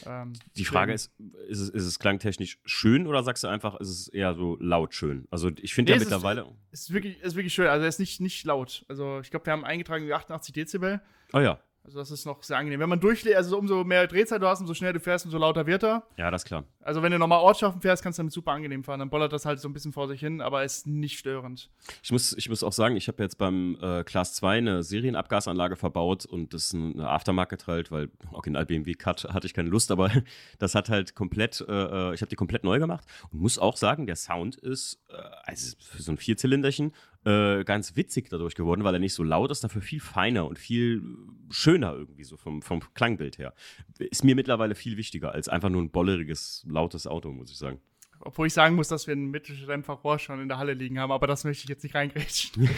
Ähm, die Frage ist, ist es, ist es klangtechnisch schön oder sagst du einfach, ist es eher so laut schön? Also ich finde nee, ja mittlerweile. Es ist, wirklich, ist wirklich schön. Also er ist nicht, nicht laut. Also ich glaube, wir haben eingetragen 88 Dezibel. Oh ja. Also das ist noch sehr angenehm. Wenn man durchlädt, also umso mehr Drehzeit du hast, umso schneller du fährst, umso lauter wird er. Ja, das ist klar. Also wenn du nochmal Ortschaften fährst, kannst du damit super angenehm fahren. Dann bollert das halt so ein bisschen vor sich hin, aber ist nicht störend. Ich muss, ich muss auch sagen, ich habe jetzt beim äh, Class 2 eine Serienabgasanlage verbaut und das ist eine Aftermarket halt, weil Original BMW Cut hatte ich keine Lust, aber das hat halt komplett, äh, äh ich habe die komplett neu gemacht und muss auch sagen, der Sound ist, äh, also für so ein Vierzylinderchen äh, ganz witzig dadurch geworden, weil er nicht so laut ist, dafür viel feiner und viel schöner irgendwie so vom, vom Klangbild her. Ist mir mittlerweile viel wichtiger als einfach nur ein bolleriges, lautes Auto, muss ich sagen. Obwohl ich sagen muss, dass wir ein Mittelstempfer-Rohr schon in der Halle liegen haben, aber das möchte ich jetzt nicht reingrätschen.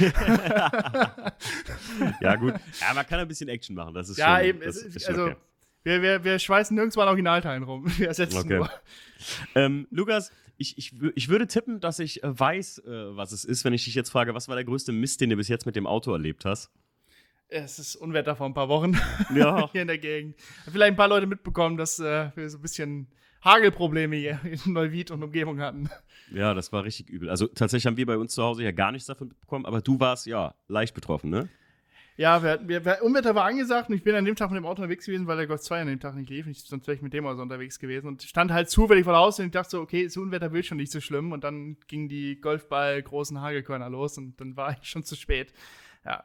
ja, gut. Ja, man kann ein bisschen Action machen, das ist ja, schon, eben. Das, ist, ist also, okay. wir, wir, wir schweißen nirgendwo an Originalteilen rum. Wir ersetzen okay. nur. Ähm, Lukas, ich, ich, ich würde tippen, dass ich äh, weiß, äh, was es ist, wenn ich dich jetzt frage, was war der größte Mist, den du bis jetzt mit dem Auto erlebt hast? Es ist Unwetter vor ein paar Wochen ja. hier in der Gegend. Vielleicht ein paar Leute mitbekommen, dass äh, wir so ein bisschen Hagelprobleme hier in Neuwied und Umgebung hatten. Ja, das war richtig übel. Also tatsächlich haben wir bei uns zu Hause ja gar nichts davon mitbekommen, aber du warst ja leicht betroffen, ne? Ja, wir, wir, wir, Unwetter war angesagt und ich bin an dem Tag mit dem Auto unterwegs gewesen, weil der Golf 2 an dem Tag nicht lief. Ich, sonst wäre ich mit dem also unterwegs gewesen. Und stand halt zufällig vor Haus und ich dachte so, okay, das Unwetter will schon nicht so schlimm. Und dann gingen die Golfball großen Hagelkörner los und dann war ich schon zu spät. Ja.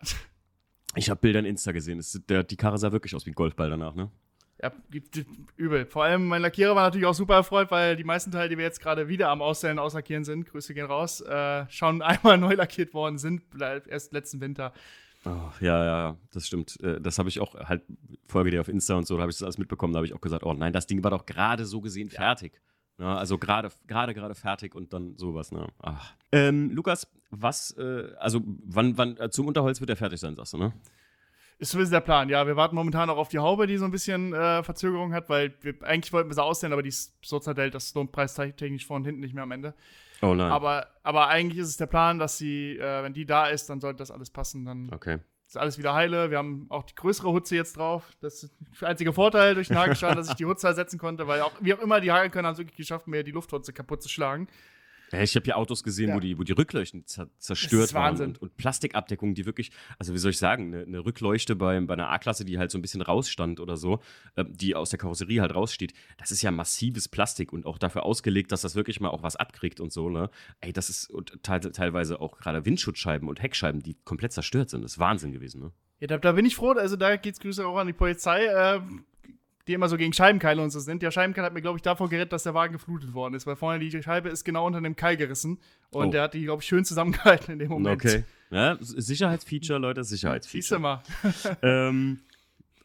Ich habe Bilder in Insta gesehen. Es, der, die Karre sah wirklich aus wie ein Golfball danach, ne? Ja, übel. Vor allem mein Lackierer war natürlich auch super erfreut, weil die meisten Teile, die wir jetzt gerade wieder am Ausstellen, auslackieren sind, Grüße gehen raus, äh, schon einmal neu lackiert worden sind, erst letzten Winter. Oh, ja, ja, das stimmt. Äh, das habe ich auch halt, folge dir auf Insta und so, da habe ich das alles mitbekommen. Da habe ich auch gesagt, oh nein, das Ding war doch gerade so gesehen fertig. Ja, also gerade, gerade, gerade fertig und dann sowas, ne? Ach. Ähm, Lukas, was, äh, also wann, wann, äh, zum Unterholz wird er fertig sein, sagst du, ne? Ist zumindest der Plan, ja. Wir warten momentan auch auf die Haube, die so ein bisschen äh, Verzögerung hat, weil wir eigentlich wollten wir sie aussehen, aber die ist so zerdellt, das lohnt preistechnisch vor und hinten nicht mehr am Ende. Oh nein. Aber, aber eigentlich ist es der Plan, dass sie, äh, wenn die da ist, dann sollte das alles passen. Dann okay. ist alles wieder heile. Wir haben auch die größere Hutze jetzt drauf. Das ist der einzige Vorteil durch den Hagelstein, dass ich die Hutze ersetzen konnte, weil auch, wie auch immer, die Hagelkörner haben es wirklich geschafft, mir die Lufthutze kaputt zu schlagen. Ja, ich habe hier Autos gesehen, ja. wo, die, wo die Rückleuchten zerstört waren und, und, Plastikabdeckungen, die wirklich, also wie soll ich sagen, eine, eine Rückleuchte bei, bei einer A-Klasse, die halt so ein bisschen rausstand oder so, äh, die aus der Karosserie halt raussteht, das ist ja massives Plastik und auch dafür ausgelegt, dass das wirklich mal auch was abkriegt und so, ne? Ey, das ist und te teilweise auch gerade Windschutzscheiben und Heckscheiben, die komplett zerstört sind. Das ist Wahnsinn gewesen, ne? Ja, da, da bin ich froh, also da geht's Grüße auch an die Polizei. Äh, die immer so gegen Scheibenkeile und so sind. Der Scheibenkeil hat mir, glaube ich, davor gerettet, dass der Wagen geflutet worden ist, weil vorne die Scheibe ist genau unter dem Keil gerissen und oh. der hat die, glaube ich, schön zusammengehalten in dem Moment. Okay. Ja, Sicherheitsfeature, Leute, Sicherheitsfeature. Siehst du mal. ähm,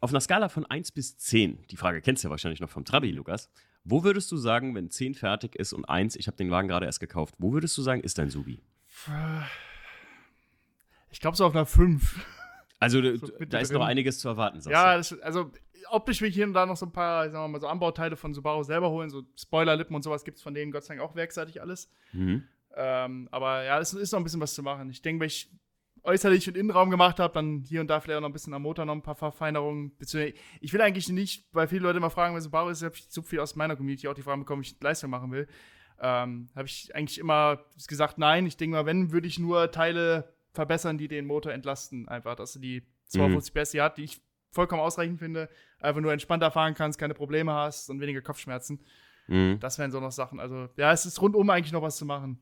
auf einer Skala von 1 bis 10, die Frage kennst du ja wahrscheinlich noch vom Trabi, Lukas. Wo würdest du sagen, wenn 10 fertig ist und 1, ich habe den Wagen gerade erst gekauft, wo würdest du sagen, ist dein Subi? Ich glaube so auf einer 5. Also so da ist noch einiges zu erwarten, sagst Ja, das, also optisch will ich hier und da noch so ein paar, sagen wir mal, so Anbauteile von Subaru selber holen. So Spoilerlippen und sowas gibt es von denen Gott sei Dank auch werkseitig alles. Mhm. Ähm, aber ja, es ist noch ein bisschen was zu machen. Ich denke, wenn ich äußerlich und Innenraum gemacht habe, dann hier und da vielleicht auch noch ein bisschen am Motor noch ein paar Verfeinerungen. Ich will eigentlich nicht, weil viele Leute immer fragen, wer Subaru ist, habe ich so viel aus meiner Community auch die Frage bekommen, ob ich Leistung machen will. Ähm, habe ich eigentlich immer gesagt, nein. Ich denke mal, wenn, würde ich nur Teile verbessern, die den Motor entlasten. Einfach, dass du die 250 mhm. PS hat, die ich vollkommen ausreichend finde, einfach nur entspannter fahren kannst, keine Probleme hast und weniger Kopfschmerzen. Mhm. Das wären so noch Sachen. Also, ja, es ist rundum eigentlich noch was zu machen.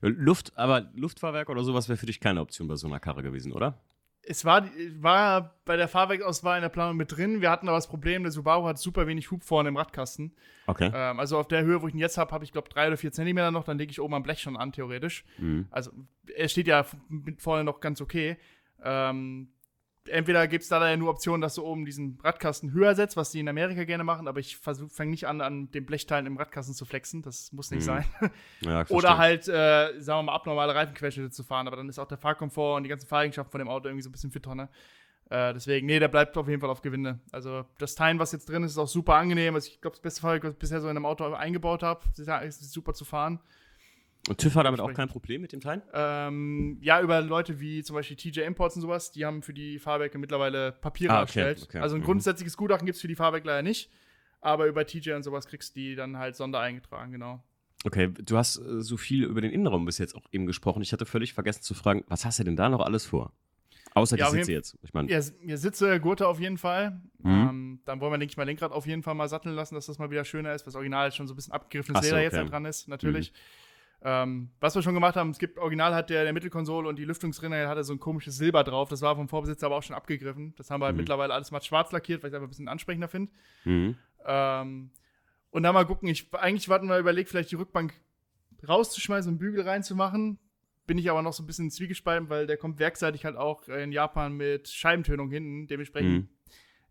Luft, aber Luftfahrwerk oder sowas wäre für dich keine Option bei so einer Karre gewesen, oder? Es war, war bei der Fahrwerksauswahl in der Planung mit drin. Wir hatten aber das Problem, der Subaru hat super wenig Hub vorne im Radkasten. Okay. Ähm, also auf der Höhe, wo ich ihn jetzt habe, habe ich glaube drei oder vier Zentimeter noch. Dann lege ich oben am Blech schon an, theoretisch. Mhm. Also er steht ja vorne noch ganz okay. Ähm, entweder gibt es da ja nur Optionen, dass du oben diesen Radkasten höher setzt, was die in Amerika gerne machen, aber ich fange nicht an, an den Blechteilen im Radkasten zu flexen. Das muss nicht mhm. sein. Ja, Oder halt, äh, sagen wir mal, abnormale Reifenquerschnitte zu fahren, aber dann ist auch der Fahrkomfort und die ganzen Fahreigenschaften von dem Auto irgendwie so ein bisschen für Tonne. Äh, deswegen, nee, der bleibt auf jeden Fall auf Gewinde. Also das Teilen, was jetzt drin ist, ist auch super angenehm. Also ich glaube, das beste Fahrzeug, was ich bisher so in einem Auto eingebaut habe, ist super zu fahren. Und TÜV hat damit auch kein Problem mit dem Teil? Ähm, ja, über Leute wie zum Beispiel TJ Imports und sowas, die haben für die Fahrwerke mittlerweile Papiere ah, okay, erstellt. Okay. Also ein mhm. grundsätzliches Gutachten gibt es für die Fahrwerke leider nicht, aber über TJ und sowas kriegst du die dann halt sondereingetragen, genau. Okay, du hast äh, so viel über den Innenraum bis jetzt auch eben gesprochen. Ich hatte völlig vergessen zu fragen, was hast du denn da noch alles vor? Außer ja, die Sitze jetzt. Ich meine. Ja, ja, Sitze, Gurte auf jeden Fall. Mhm. Ähm, dann wollen wir, denke ich mal, Lenkrad auf jeden Fall mal satteln lassen, dass das mal wieder schöner ist, was original schon so ein bisschen abgegriffenes Leder so, okay. jetzt halt dran ist, natürlich. Mhm. Ähm, was wir schon gemacht haben, es gibt original hat der, der Mittelkonsole und die Lüftungsrinne hatte so ein komisches Silber drauf. Das war vom Vorbesitzer aber auch schon abgegriffen. Das haben wir halt mhm. mittlerweile alles matt schwarz lackiert, weil ich es einfach ein bisschen ansprechender finde. Mhm. Ähm, und dann mal gucken, ich, eigentlich warten wir überlegt, vielleicht die Rückbank rauszuschmeißen und Bügel reinzumachen. Bin ich aber noch so ein bisschen zwiegespalten, weil der kommt werkseitig halt auch in Japan mit Scheibentönung hinten. Dementsprechend mhm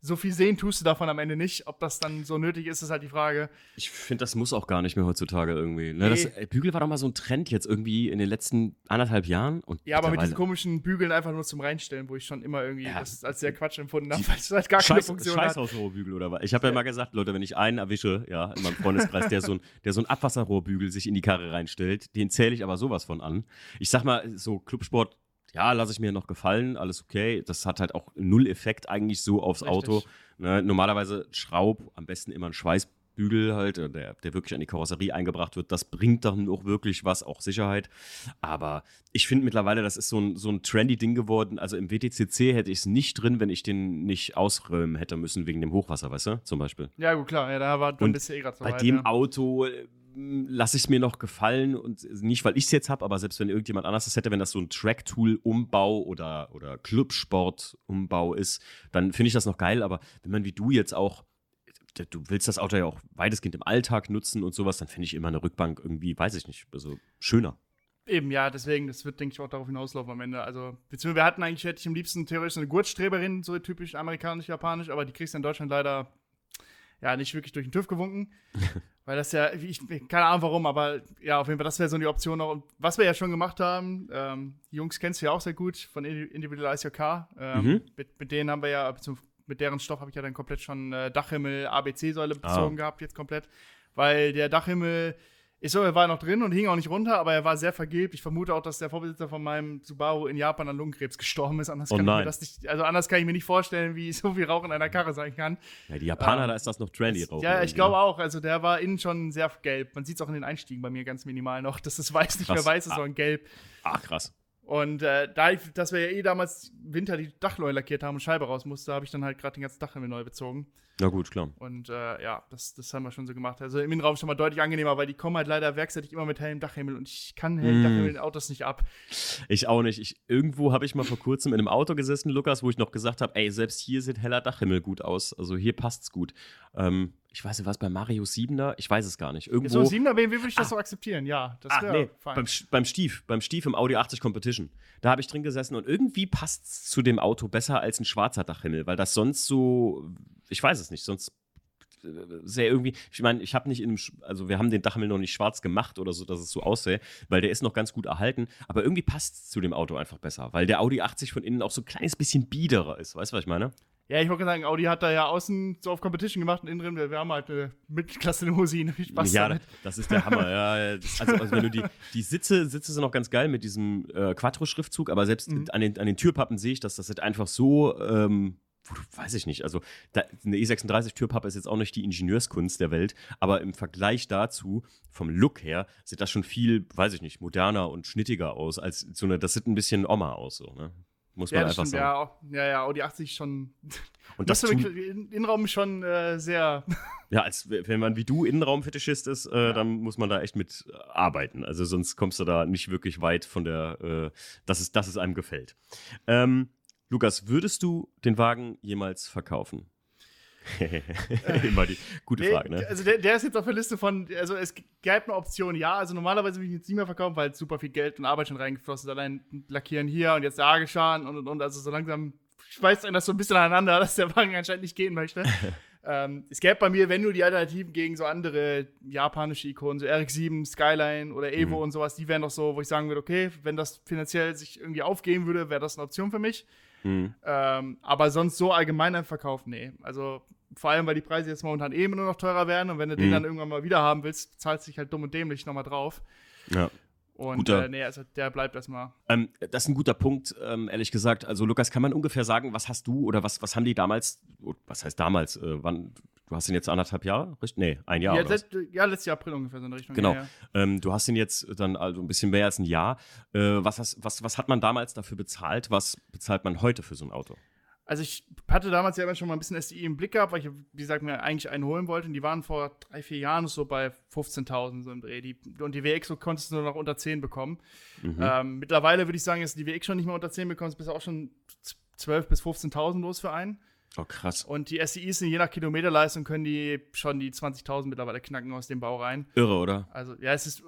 so viel sehen tust du davon am Ende nicht. Ob das dann so nötig ist, ist halt die Frage. Ich finde, das muss auch gar nicht mehr heutzutage irgendwie. Ne? Nee. Das, äh, Bügel war doch mal so ein Trend jetzt irgendwie in den letzten anderthalb Jahren. Und ja, aber mit diesen komischen Bügeln einfach nur zum Reinstellen, wo ich schon immer irgendwie ja. das als sehr Quatsch empfunden habe, weil es halt gar keine Funktion Scheißhausrohrbügel oder was. Ich habe ja. ja mal gesagt, Leute, wenn ich einen erwische, ja, in meinem Freundeskreis, der so ein, der so ein Abwasserrohrbügel sich in die Karre reinstellt, den zähle ich aber sowas von an. Ich sag mal, so Clubsport ja, lasse ich mir noch gefallen, alles okay. Das hat halt auch null Effekt eigentlich so aufs Richtig. Auto. Ne? Normalerweise Schraub, am besten immer ein Schweißbügel halt, äh, der, der wirklich an die Karosserie eingebracht wird. Das bringt dann auch wirklich was, auch Sicherheit. Aber ich finde mittlerweile, das ist so ein, so ein trendy Ding geworden. Also im WTCC hätte ich es nicht drin, wenn ich den nicht ausräumen hätte müssen wegen dem Hochwasser, weißt du, zum Beispiel. Ja, gut, klar. Ja, da war bist du eh gerade so Bei weit, dem ja. Auto lasse ich es mir noch gefallen und nicht, weil ich es jetzt habe, aber selbst wenn irgendjemand anders das hätte, wenn das so ein Track-Tool-Umbau oder, oder Clubsport-Umbau ist, dann finde ich das noch geil. Aber wenn man wie du jetzt auch, du willst das Auto ja auch weitestgehend im Alltag nutzen und sowas, dann finde ich immer eine Rückbank irgendwie, weiß ich nicht, also schöner. Eben, ja, deswegen, das wird, denke ich, auch darauf hinauslaufen am Ende. Also, beziehungsweise wir hatten eigentlich, hätte ich am liebsten theoretisch eine Gurtstreberin, so typisch amerikanisch-japanisch, aber die kriegst du in Deutschland leider ja nicht wirklich durch den TÜV gewunken. Weil das ja, ich, keine Ahnung warum, aber ja, auf jeden Fall, das wäre so die Option noch. Und was wir ja schon gemacht haben, ähm, die Jungs kennst du ja auch sehr gut von Individualize Your Car. Ähm, mhm. mit, mit, denen haben wir ja, mit deren Stoff habe ich ja dann komplett schon äh, Dachhimmel, ABC-Säule ah. bezogen oh. gehabt, jetzt komplett. Weil der Dachhimmel Ich so, er war noch drin und hing auch nicht runter, aber er war sehr vergilbt. Ich vermute auch, dass der Vorbesitzer von meinem Subaru in Japan an Lungenkrebs gestorben ist. Anders oh kann nein. ich mir das nicht, also anders kann ich mir nicht vorstellen, wie so viel Rauch in einer Karre sein kann. Ja, die Japaner, ähm, da ist das noch trendy Rauch. Ja, ich glaube auch. Also der war innen schon sehr gelb. Man sieht es auch in den Einstiegen bei mir ganz minimal noch. Das ist weiß nicht krass. mehr weiß ist, ah. sondern gelb. Ach, krass. Und äh, da ich, dass wir ja eh damals Winter die Dachleute lackiert haben und Scheibe raus musste, habe ich dann halt gerade den ganzen Dachhimmel neu bezogen. Na gut, klar. Und äh, ja, das, das haben wir schon so gemacht. Also im Innenraum schon mal deutlich angenehmer, weil die kommen halt leider werkseitig immer mit hellem Dachhimmel und ich kann hellen mm. Dachhimmel in Autos nicht ab. Ich auch nicht. Ich, irgendwo habe ich mal vor kurzem in einem Auto gesessen, Lukas, wo ich noch gesagt habe, ey, selbst hier sieht heller Dachhimmel gut aus. Also hier passt's gut. Ähm, ich weiß nicht, was bei Mario 7er, ich weiß es gar nicht. Irgendwo. So, 7er BMW würde ich das ah. so akzeptieren, ja. Das wäre nee, fein. Beim, beim Stief, beim Stief im Audi 80 Competition. Da habe ich drin gesessen und irgendwie passt es zu dem Auto besser als ein schwarzer Dachhimmel, weil das sonst so, ich weiß es nicht, sonst äh, sehr irgendwie, ich meine, ich habe nicht in also wir haben den Dachhimmel noch nicht schwarz gemacht oder so, dass es so aussähe, weil der ist noch ganz gut erhalten, aber irgendwie passt es zu dem Auto einfach besser, weil der Audi 80 von innen auch so ein kleines bisschen biederer ist, weißt du, was ich meine? Ja, ich wollte sagen, Audi hat da ja außen so auf Competition gemacht und innen drin, wir, wir haben halt eine Mittelklasse-Limousine. Viel Spaß ja, damit. das ist der Hammer. ja, das, also, also, wenn du die, die Sitze, Sitze sind auch ganz geil mit diesem äh, Quattro-Schriftzug, aber selbst mhm. an, den, an den Türpappen sehe ich, dass das halt einfach so, ähm, weiß ich nicht, also da, eine E36-Türpappe ist jetzt auch nicht die Ingenieurskunst der Welt, aber im Vergleich dazu, vom Look her, sieht das schon viel, weiß ich nicht, moderner und schnittiger aus, als so eine, das sieht ein bisschen Oma aus, so, ne? Muss man ja, einfach stimmt, sagen. Ja, ja, ja, Audi 80 schon. Und das Innenraum schon äh, sehr. Ja, als wenn man wie du Innenraumfetischist ist, äh, ja. dann muss man da echt mit arbeiten. Also sonst kommst du da nicht wirklich weit von der, äh, dass, es, dass es einem gefällt. Ähm, Lukas, würdest du den Wagen jemals verkaufen? Immer die gute nee, Frage, ne? Also der, der, ist jetzt auf der Liste von, also es gäbe eine Option, ja. Also normalerweise würde ich jetzt nicht mehr verkaufen, weil super viel Geld und Arbeit schon reingeflossen ist. Allein lackieren hier und jetzt der Argeschaden und und und. Also so langsam schweißt einen das so ein bisschen aneinander, dass der Wagen anscheinend nicht gehen möchte. ähm, es gäbe bei mir, wenn nur die Alternativen gegen so andere japanische Ikonen, so RX-7, Skyline oder Evo mhm. und sowas, die wären doch so, wo ich sagen würde, okay, wenn das finanziell sich irgendwie aufgeben würde, wäre das eine Option für mich. Mhm. Ähm, aber sonst so allgemein ein Verkauf, nee. Also vor allem, weil die Preise jetzt momentan eben nur noch teurer werden und wenn du mhm. den dann irgendwann mal wieder haben willst, zahlst du dich halt dumm und dämlich nochmal drauf. Ja. Und äh, nee, also der bleibt erstmal. Ähm, das ist ein guter Punkt, ähm, ehrlich gesagt. Also, Lukas, kann man ungefähr sagen, was hast du oder was, was haben die damals, was heißt damals, äh, wann, du hast ihn jetzt anderthalb Jahre? Nee, ein Jahr. Ja, letzt, ja letztes Jahr April ungefähr so in der Richtung. Genau. Ja, ja. Ähm, du hast ihn jetzt dann also ein bisschen mehr als ein Jahr. Äh, was, hast, was, was hat man damals dafür bezahlt? Was bezahlt man heute für so ein Auto? Also ich hatte damals ja immer schon mal ein bisschen SDI im Blick gehabt, weil ich, wie gesagt, mir eigentlich einen holen wollte. Und die waren vor drei, vier Jahren so bei 15.000 so im Dreh. Die, und die WX so konntest du nur noch unter 10 bekommen. Mhm. Ähm, mittlerweile würde ich sagen, dass die WX schon nicht mehr unter 10 bekommst, bist du auch schon 12.000 bis 15.000 los für einen. Oh, krass. Und die SDIs sind je nach Kilometerleistung können die schon die 20.000 mittlerweile knacken aus dem Bau rein. Irre, oder? Also, ja, es ist,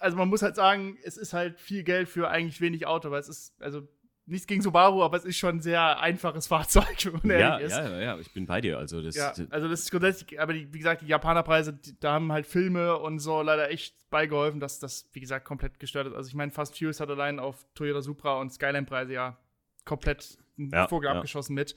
also man muss halt sagen, es ist halt viel Geld für eigentlich wenig Auto, weil es ist, also nichts gegen Subaru, aber es ist schon ein sehr einfaches Fahrzeug, wenn man ja, ist. Ja, ja, ich bin bei dir. Also das, ja, also das ist grundsätzlich, aber die, wie gesagt, die Japanerpreise, da haben halt Filme und so leider echt beigeholfen, dass das, wie gesagt, komplett gestört ist. Also ich meine, Fast Furious hat allein auf Toyota Supra und Skyline-Preise ja komplett einen ja, Vogel abgeschossen mit.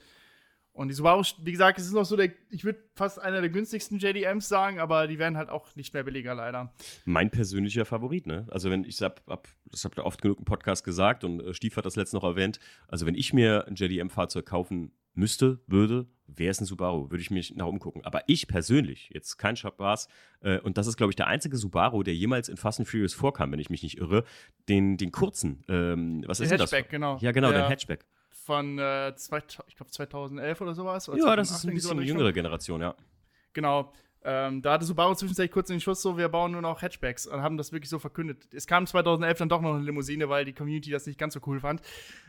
Und die Subaru, wie gesagt, es ist noch so der, ich würde fast einer der günstigsten JDMs sagen, aber die werden halt auch nicht mehr billiger, leider. Mein persönlicher Favorit, ne? Also, wenn ich hab, hab das habt ihr oft genug im Podcast gesagt und äh, Stief hat das letzte noch erwähnt, also wenn ich mir ein JDM-Fahrzeug kaufen müsste, würde, wäre es ein Subaru, würde ich mich nach umgucken. Aber ich persönlich, jetzt kein Spaß, äh, und das ist, glaube ich, der einzige Subaru, der jemals in Fast and Furious vorkam, wenn ich mich nicht irre, den, den kurzen, ähm, was der ist Hatchback, das? Hatchback, genau. Ja, genau, der, der Hatchback von, äh, zwei, ich glaube, 2011 oder sowas. Oder ja, das ist ein bisschen jüngere Generation, ja. Genau. Ähm, da hatte Subaru zwischenzeitlich kurz den Schuss so, wir bauen nur noch Hatchbacks und haben das wirklich so verkündet. Es kam 2011 dann doch noch eine Limousine, weil die Community das nicht ganz so cool fand.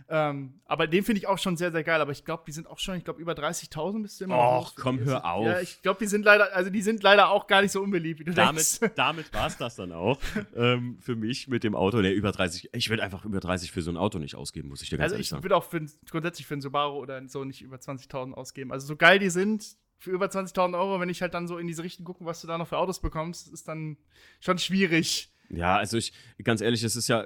Ähm, aber den finde ich auch schon sehr, sehr geil. Aber ich glaube, die sind auch schon, ich glaube, über 30.000 bist du immer Och, komm, hör auf. Ja, ich glaube, die sind leider, also die sind leider auch gar nicht so unbeliebt, wie du damit, denkst. Damit war es das dann auch ähm, für mich mit dem Auto. Ne, über 30, ich würde einfach über 30 für so ein Auto nicht ausgeben, muss ich dir ganz also ehrlich sagen. Also ich würde auch für, grundsätzlich für einen Subaru oder so nicht über 20.000 ausgeben. Also so geil die sind, für über 20.000 Euro, wenn ich halt dann so in diese Richtung gucke, was du da noch für Autos bekommst, ist dann schon schwierig. Ja, also ich, ganz ehrlich, es ist ja,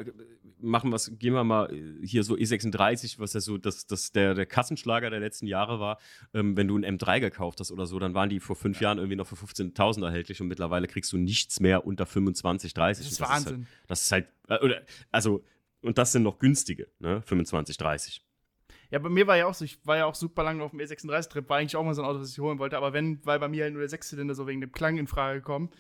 machen wir gehen wir mal äh, hier so E36, was ja so das, das der, der Kassenschlager der letzten Jahre war. Ähm, wenn du ein M3 gekauft hast oder so, dann waren die vor fünf Jahren irgendwie noch für 15.000 erhältlich und mittlerweile kriegst du nichts mehr unter 25, 30. Das ist das Wahnsinn. Ist halt, das ist halt, äh, oder, also, und das sind noch günstige, ne? 25, 30. Ja, bei mir war ja auch so, ich war ja auch super lange auf dem E36-Trip, war eigentlich auch mal so ein Auto, das ich holen wollte, aber wenn, weil bei mir halt nur der Sechszylinder so wegen dem Klang in Frage kommt,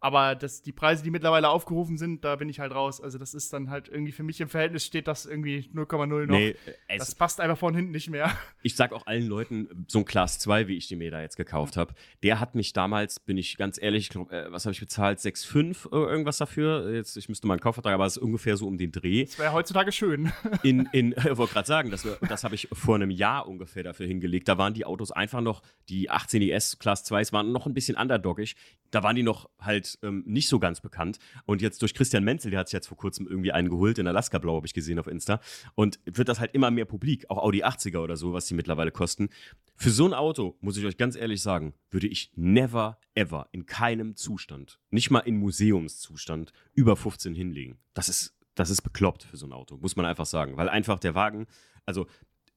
aber das, die Preise, die mittlerweile aufgerufen sind, da bin ich halt raus. Also das ist dann halt irgendwie für mich im Verhältnis steht das irgendwie 0,0 noch. Nee, das passt einfach von hinten nicht mehr. Ich sag auch allen Leuten, so ein Class 2, wie ich die mir da jetzt gekauft habe, der hat mich damals, bin ich ganz ehrlich, glaub, äh, was habe ich bezahlt? 6,5 irgendwas dafür. Jetzt, ich müsste mal einen Kaufvertrag, aber es ist ungefähr so um den Dreh. Das wäre heutzutage schön. In, in, ich wollte gerade sagen, das, das habe ich vor einem Jahr ungefähr dafür hingelegt. Da waren die Autos einfach noch, die 18 ES Class 2s waren noch ein bisschen underdoggig. Da waren die noch halt ähm, nicht so ganz ganz bekannt. Und jetzt durch Christian Menzel, der hat sich jetzt vor kurzem irgendwie einen geholt, in Alaska Blau habe ich gesehen auf Insta. Und wird das halt immer mehr publik, auch Audi 80er oder so, was die mittlerweile kosten. Für so ein Auto, muss ich euch ganz ehrlich sagen, würde ich never, ever in keinem Zustand, nicht mal in Museumszustand, über 15 hinlegen. Das ist, das ist bekloppt für so ein Auto, muss man einfach sagen. Weil einfach der Wagen, also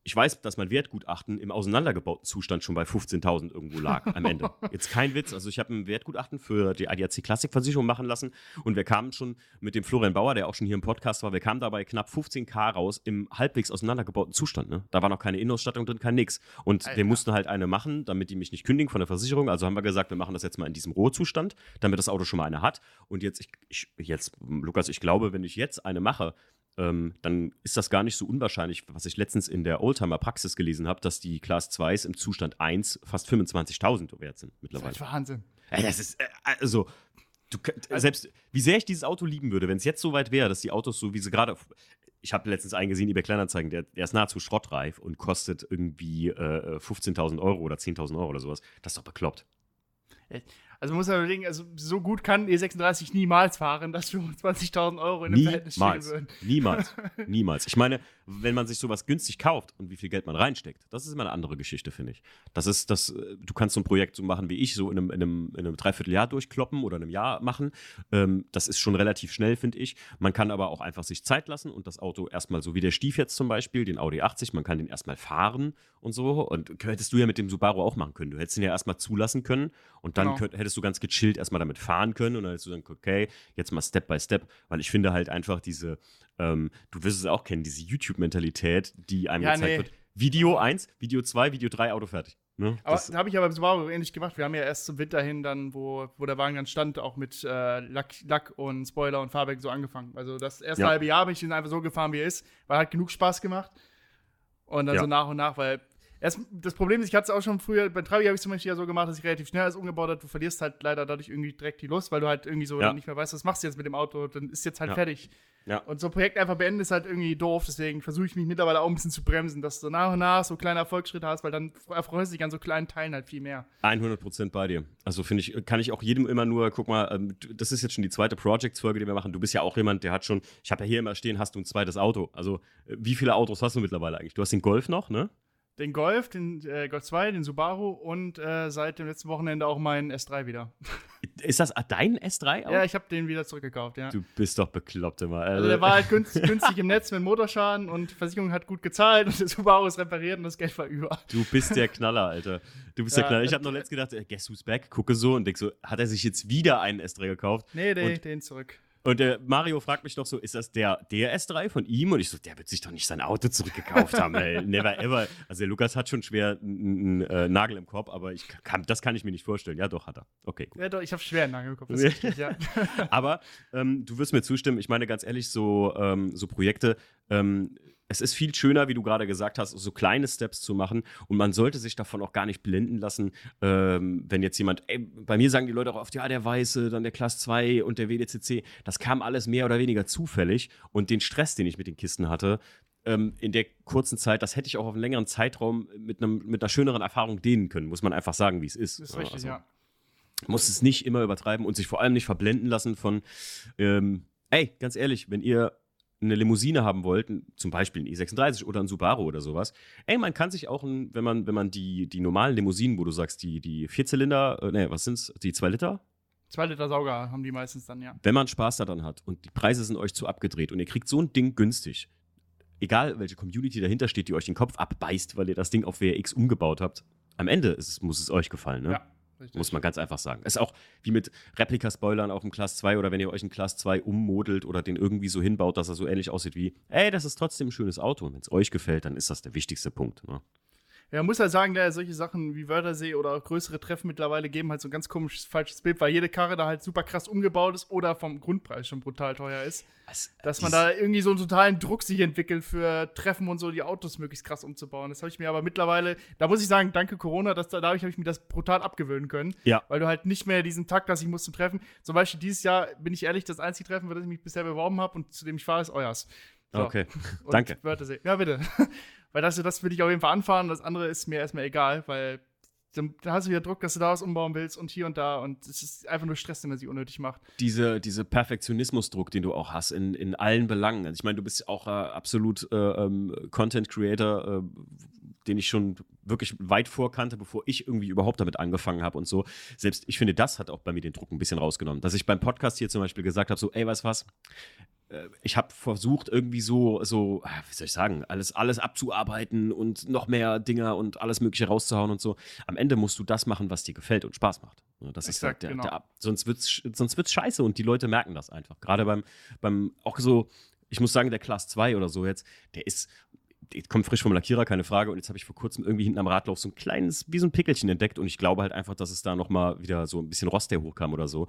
ich weiß, dass mein Wertgutachten im auseinandergebauten Zustand schon bei 15.000 irgendwo lag am Ende. Jetzt kein Witz. Also ich habe ein Wertgutachten für die ADAC Klassikversicherung machen lassen und wir kamen schon mit dem Florian Bauer, der auch schon hier im Podcast war, wir kamen dabei knapp 15k raus im halbwegs auseinandergebauten Zustand. Ne? Da war noch keine Innenausstattung drin, kein nix. Und Alter. wir mussten halt eine machen, damit die mich nicht kündigen von der Versicherung. Also haben wir gesagt, wir machen das jetzt mal in diesem Rohzustand, damit das Auto schon mal eine hat. Und jetzt, ich, ich jetzt, Lukas, ich glaube, wenn ich jetzt eine mache, ähm, dann ist das gar nicht so unwahrscheinlich, was ich letztens in der Oldtimer-Praxis gelesen habe, dass die Class 2s im Zustand 1 fast 25.000 wert sind mittlerweile. Das ist Wahnsinn. Ey, das ist, äh, also, du, also, selbst, wie sehr ich dieses Auto lieben würde, wenn es jetzt so weit wäre, dass die Autos so, wie sie gerade, ich habe letztens einen gesehen, eBay Kleinanzeigen, der, der ist nahezu schrottreif und kostet irgendwie äh, 15.000 Euro oder 10.000 Euro oder sowas. Das ist doch bekloppt. Also man muss ja überlegen, also so gut kann E36 niemals fahren, dass 25.000 Euro in dem Verhältnis stehen würden. Niemals. Niemals. Ich meine, wenn man sich sowas günstig kauft und wie viel Geld man reinsteckt, das ist immer eine andere Geschichte, finde ich. Das ist das, äh, du kannst so ein Projekt so machen wie ich, so in einem, in einem, in einem Dreivierteljahr durchkloppen oder in einem Jahr machen. Ähm, das ist schon relativ schnell, finde ich. Man kann aber auch einfach sich Zeit lassen und das Auto erstmal so wie der Stief jetzt zum Beispiel, den Audi 80, man kann den erstmal fahren und so. Und hättest du ja mit dem Subaru auch machen können. Du hättest ihn ja erstmal zulassen können und dann genau. könnt, hättest du ganz gechillt erstmal damit fahren können und dann hättest du dann, okay, jetzt mal Step by Step, weil ich finde halt einfach diese, ähm, du wirst es auch kennen, diese YouTube-Mentalität, die einem ja, gezeigt nee. wird. Video 1, Video 2, Video 3, Auto fertig. Ne? Aber das habe ich aber beim Subaru ähnlich gemacht. Wir haben ja erst zum Winter hin dann, wo, wo der Wagen dann stand, auch mit äh, Lack, Lack, und Spoiler und Fahrwerk so angefangen. Also das erste ja. halbe Jahr bin ich ihn einfach so gefahren, wie er ist, weil hat genug Spaß gemacht. Und dann ja. so nach und nach, weil Erst, das Problem ist, ich hatte es auch schon früher, bei Travi habe ich zum Beispiel ja so gemacht, dass ich relativ schnell alles umgebaut habe. Du verlierst halt leider dadurch irgendwie direkt die Lust, weil du halt irgendwie so ja. nicht mehr weißt, was machst du jetzt mit dem Auto, dann ist jetzt halt ja. fertig. Ja. Und so ein Projekt einfach beenden ist halt irgendwie doof, deswegen versuche ich mich mittlerweile auch ein bisschen zu bremsen, dass du nach und nach so kleine Erfolgsschritte hast, weil dann erfreust du dich an so kleinen Teilen halt viel mehr. 100% bei dir. Also finde ich, kann ich auch jedem immer nur, guck mal, ähm, das ist jetzt schon die zweite Projects-Folge, die wir machen. Du bist ja auch jemand, der hat schon, ich habe ja hier immer stehen, hast du ein zweites Auto. Also äh, wie viele Autos hast du mittlerweile eigentlich? Du hast den Golf noch, ne? Den Golf, den äh, Golf 2, den Subaru und äh, seit dem letzten Wochenende auch meinen S3 wieder. Ist das dein S3 auch? Ja, ich habe den wieder zurückgekauft, ja. Du bist doch bekloppt immer. Also, der war halt günstig, günstig im Netz mit Motorschaden und Versicherung hat gut gezahlt und der Subaru ist repariert und das Geld war über. Du bist der Knaller, Alter. Du bist ja, der Knaller. Ich habe noch letztens gedacht, äh, guess who's back? Gucke so und denk so, hat er sich jetzt wieder einen S3 gekauft? Nee, den, den zurück. Und der Mario fragt mich doch so, ist das der, der S3 von ihm? Und ich so, der wird sich doch nicht sein Auto zurückgekauft haben, ey. Never ever. Also der Lukas hat schon schwer einen äh, Nagel im Kopf, aber ich kann, das kann ich mir nicht vorstellen. Ja, doch, hat er. Okay, gut. Ja, doch, ich habe schwer einen Nagel im Kopf. Das ist richtig, ja. aber ähm, du wirst mir zustimmen, ich meine ganz ehrlich, so, ähm, so Projekte, ähm, es ist viel schöner, wie du gerade gesagt hast, so kleine Steps zu machen. Und man sollte sich davon auch gar nicht blenden lassen, ähm, wenn jetzt jemand, ey, bei mir sagen die Leute auch oft, ja, der Weiße, dann der Class 2 und der WDCC. Das kam alles mehr oder weniger zufällig. Und den Stress, den ich mit den Kisten hatte, ähm, in der kurzen Zeit, das hätte ich auch auf einen längeren Zeitraum mit, einem, mit einer schöneren Erfahrung dehnen können, muss man einfach sagen, wie es ist. Das ist richtig, also, ja. Muss es nicht immer übertreiben und sich vor allem nicht verblenden lassen von, ähm, ey, ganz ehrlich, wenn ihr eine Limousine haben wollten, zum Beispiel ein E36 oder ein Subaru oder sowas, ey, man kann sich auch, ein, wenn man, wenn man die, die normalen Limousinen, wo du sagst, die, die Vierzylinder, äh, ne, was sind's, die 2 Liter? Zwei Liter Sauger haben die meistens dann, ja. Wenn man Spaß daran hat und die Preise sind euch zu abgedreht und ihr kriegt so ein Ding günstig, egal welche Community dahinter steht, die euch den Kopf abbeißt, weil ihr das Ding auf WRX umgebaut habt, am Ende ist, muss es euch gefallen, ne? Ja. Richtig. Muss man ganz einfach sagen. Ist auch wie mit Replika-Spoilern auf dem Class 2 oder wenn ihr euch einen Class 2 ummodelt oder den irgendwie so hinbaut, dass er so ähnlich aussieht wie, ey, das ist trotzdem ein schönes Auto. Und wenn es euch gefällt, dann ist das der wichtigste Punkt. Ne? Ja, muss halt sagen, ja, solche Sachen wie Wörthersee oder größere Treffen mittlerweile geben halt so ein ganz komisches, falsches Bild, weil jede Karre da halt super krass umgebaut ist oder vom Grundpreis schon brutal teuer ist. Was, dass man da irgendwie so einen totalen Druck sich entwickelt für Treffen und so, die Autos möglichst krass umzubauen. Das habe ich mir aber mittlerweile, da muss ich sagen, danke Corona, dass da, dadurch habe ich mir das brutal abgewöhnen können. Ja. Weil du halt nicht mehr diesen Takt hast, ich muss zum Treffen. Zum Beispiel dieses Jahr, bin ich ehrlich, das einzige Treffen, für das ich mich bisher beworben habe und zu dem ich fahre, ist euers. So. Okay, danke. Wörthersee. Ja, bitte. Weil das, das will ich auf jeden Fall anfahren. Das andere ist mir erstmal egal, weil dann, hast du wieder Druck, dass du da was umbauen willst und hier und da. Und es ist einfach nur Stress, den man sich unnötig macht. Diese, diese Perfektionismusdruck, den du auch hast in, in allen Belangen. Also ich meine, du bist auch äh, absolut äh, ähm, Content Creator, äh, den ich schon wirklich weit vorkannte, bevor ich irgendwie überhaupt damit angefangen habe und so. Selbst ich finde, das hat auch bei mir den Druck ein bisschen rausgenommen. Dass ich beim Podcast hier zum Beispiel gesagt habe: so, ey, weißt was? Ich habe versucht, irgendwie so, so, ah, wie soll ich sagen, alles, alles abzuarbeiten und noch mehr Dinger und alles Mögliche rauszuhauen und so. Am Ende musst du das machen, was dir gefällt und Spaß macht. Das Exakt, ist halt der, genau. der, sonst wird's, sonst wird's scheiße und die Leute merken das einfach. Gerade beim, beim, auch so, ich muss sagen, der Class 2 oder so jetzt, der ist, kommt frisch vom Lackierer, keine Frage. Und jetzt habe ich vor kurzem irgendwie hinten am Radlauf so ein kleines, wie so ein Pickelchen entdeckt. Und ich glaube halt einfach, dass es da nochmal wieder so ein bisschen Rost, der hochkam oder so.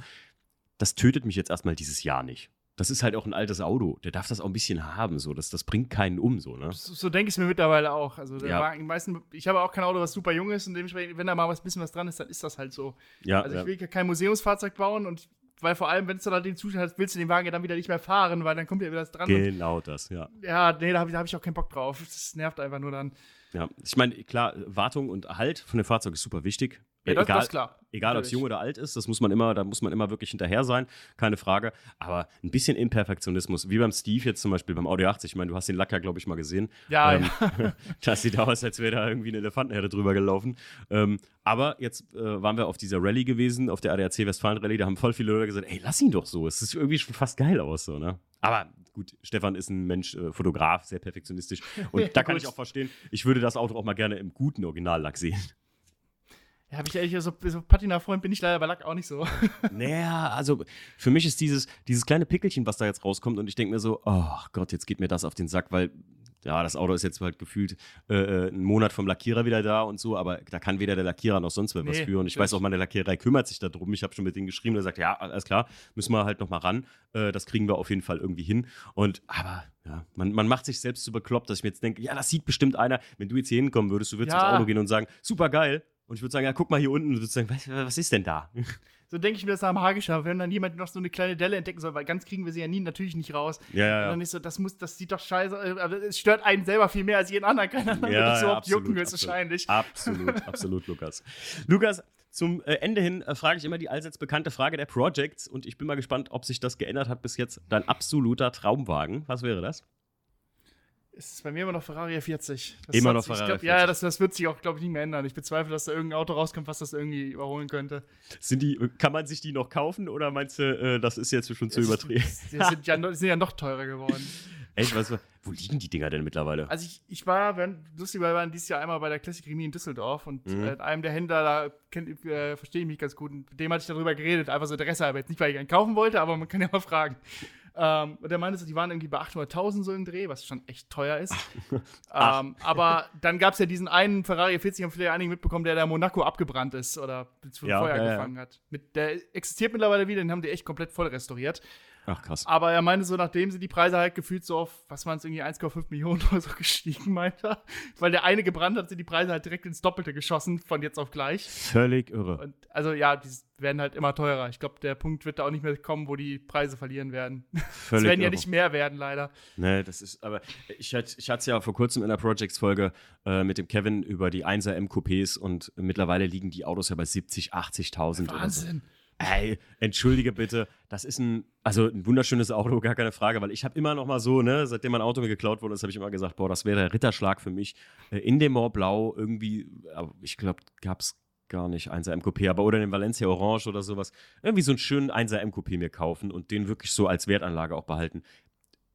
Das tötet mich jetzt erstmal dieses Jahr nicht. Das ist halt auch ein altes Auto. Der darf das auch ein bisschen haben. So. Das, das bringt keinen um. So, ne? so, so denke ich es mir mittlerweile auch. Also ja. Wagen, meisten, ich habe auch kein Auto, was super jung ist. Und dementsprechend, wenn da mal was bisschen was dran ist, dann ist das halt so. Ja, also ich will kein Museumsfahrzeug bauen und weil vor allem, wenn es da den Zustand hat, willst du den Wagen ja dann wieder nicht mehr fahren, weil dann kommt ja wieder das dran. Genau das, ja. Ja, nee, da habe ich, hab ich auch keinen Bock drauf. Das nervt einfach nur dann. Ja, ich meine, klar, Wartung und Erhalt von dem Fahrzeug ist super wichtig. Ja, das, egal, das klar. Egal, ob es jung oder alt ist, das muss man immer, da muss man immer wirklich hinterher sein, keine Frage. Aber ein bisschen Imperfektionismus, wie beim Steve jetzt zum Beispiel beim Audi 80. Ich meine, du hast den Lack ja, glaube ich, mal gesehen. Ja, ähm, ja. das sieht aus, als wäre da irgendwie eine Elefantenherde drüber gelaufen. Ähm, aber jetzt äh, waren wir auf dieser Rallye gewesen, auf der ADAC Westfalen Rallye, da haben voll viele Leute gesagt, ey, lass ihn doch so. Es sieht irgendwie schon fast geil aus, so, ne? Aber gut, Stefan ist ein Mensch, äh, Fotograf, sehr perfektionistisch. Und da kann ich auch verstehen, ich würde das Auto auch mal gerne im guten Originallack sehen. Ja, habe ich ehrlich, so, so Patina-Freund bin ich leider bei Lack auch nicht so. naja, also für mich ist dieses, dieses kleine Pickelchen, was da jetzt rauskommt, und ich denke mir so, oh Gott, jetzt geht mir das auf den Sack, weil ja, das Auto ist jetzt halt gefühlt äh, äh, einen Monat vom Lackierer wieder da und so, aber da kann weder der Lackierer noch sonst wer nee, was für. Und ich weiß auch, meine Lackiererei kümmert sich darum. Ich habe schon mit denen geschrieben, der sagt, ja, alles klar, müssen wir halt nochmal ran. Äh, das kriegen wir auf jeden Fall irgendwie hin. Und aber ja, man, man macht sich selbst so bekloppt, dass ich mir jetzt denke, ja, das sieht bestimmt einer. Wenn du jetzt hier hinkommen würdest, du würdest ja. ins Auto gehen und sagen, super geil. Und ich würde sagen, ja, guck mal hier unten. Und sagen, was, was ist denn da? So denke ich mir das am Hagischer, wenn dann jemand noch so eine kleine Delle entdecken soll, weil ganz kriegen wir sie ja nie natürlich nicht raus. Ja, ja, ja. Und dann ist so, das muss, das sieht doch scheiße, äh, aber es stört einen selber viel mehr als jeden anderen. Keiner ja, wird das überhaupt jucken höchstwahrscheinlich. Absolut, absolut, Lukas. Lukas, zum äh, Ende hin äh, frage ich immer die allseits bekannte Frage der Projects und ich bin mal gespannt, ob sich das geändert hat bis jetzt. Dein absoluter Traumwagen, was wäre das? Es ist bei mir immer noch Ferrari 40. Das immer noch Ferrari glaub, 40. Ja, das, das wird sich auch, glaube ich, nicht mehr ändern. Ich bezweifle, dass da irgendein Auto rauskommt, was das irgendwie überholen könnte. Sind die, kann man sich die noch kaufen oder meinst du, äh, das ist jetzt schon zu übertrieben? Die sind, ja, sind ja noch teurer geworden. Echt? Was, wo liegen die Dinger denn mittlerweile? Also ich, ich war, lustig, wir waren dieses Jahr einmal bei der Classic Remi in Düsseldorf und mhm. äh, einem der Händler, da kennt, äh, verstehe ich mich ganz gut, mit dem hatte ich darüber geredet, einfach so Interesse, aber jetzt nicht, weil ich einen kaufen wollte, aber man kann ja mal fragen. Ähm, und der meinte die waren irgendwie bei 800.000 so im Dreh, was schon echt teuer ist. ähm, aber dann gab es ja diesen einen Ferrari 40, haben vielleicht einige mitbekommen, der da Monaco abgebrannt ist oder zum ja, Feuer ja, gefangen ja. hat. Mit, der existiert mittlerweile wieder, den haben die echt komplett voll restauriert. Ach krass. Aber er meinte so, nachdem sind die Preise halt gefühlt so auf, was waren es, irgendwie 1,5 Millionen oder so gestiegen, meinte er. Weil der eine gebrannt hat, sind die Preise halt direkt ins Doppelte geschossen, von jetzt auf gleich. Völlig irre. Und also ja, die werden halt immer teurer. Ich glaube, der Punkt wird da auch nicht mehr kommen, wo die Preise verlieren werden. Völlig es werden ja nicht mehr werden, leider. Nee, das ist, aber ich, hatte ich hatte es ja vor kurzem in der Projects-Folge äh, mit dem Kevin über die 1er M-Coupés und mittlerweile liegen die Autos ja bei 70, 80.000 Wahnsinn. So. Ey, entschuldige bitte, das ist ein, also ein wunderschönes Auto, gar keine Frage, weil ich habe immer noch mal so, ne, seitdem mein Auto mir geklaut wurde, habe ich immer gesagt, boah, das wäre der Ritterschlag für mich. Äh, in dem Blau irgendwie, ich glaube, gab es gar nicht 1er MQP, aber oder den Valencia Orange oder sowas. Irgendwie so einen schönen 1er MQP mir kaufen und den wirklich so als Wertanlage auch behalten.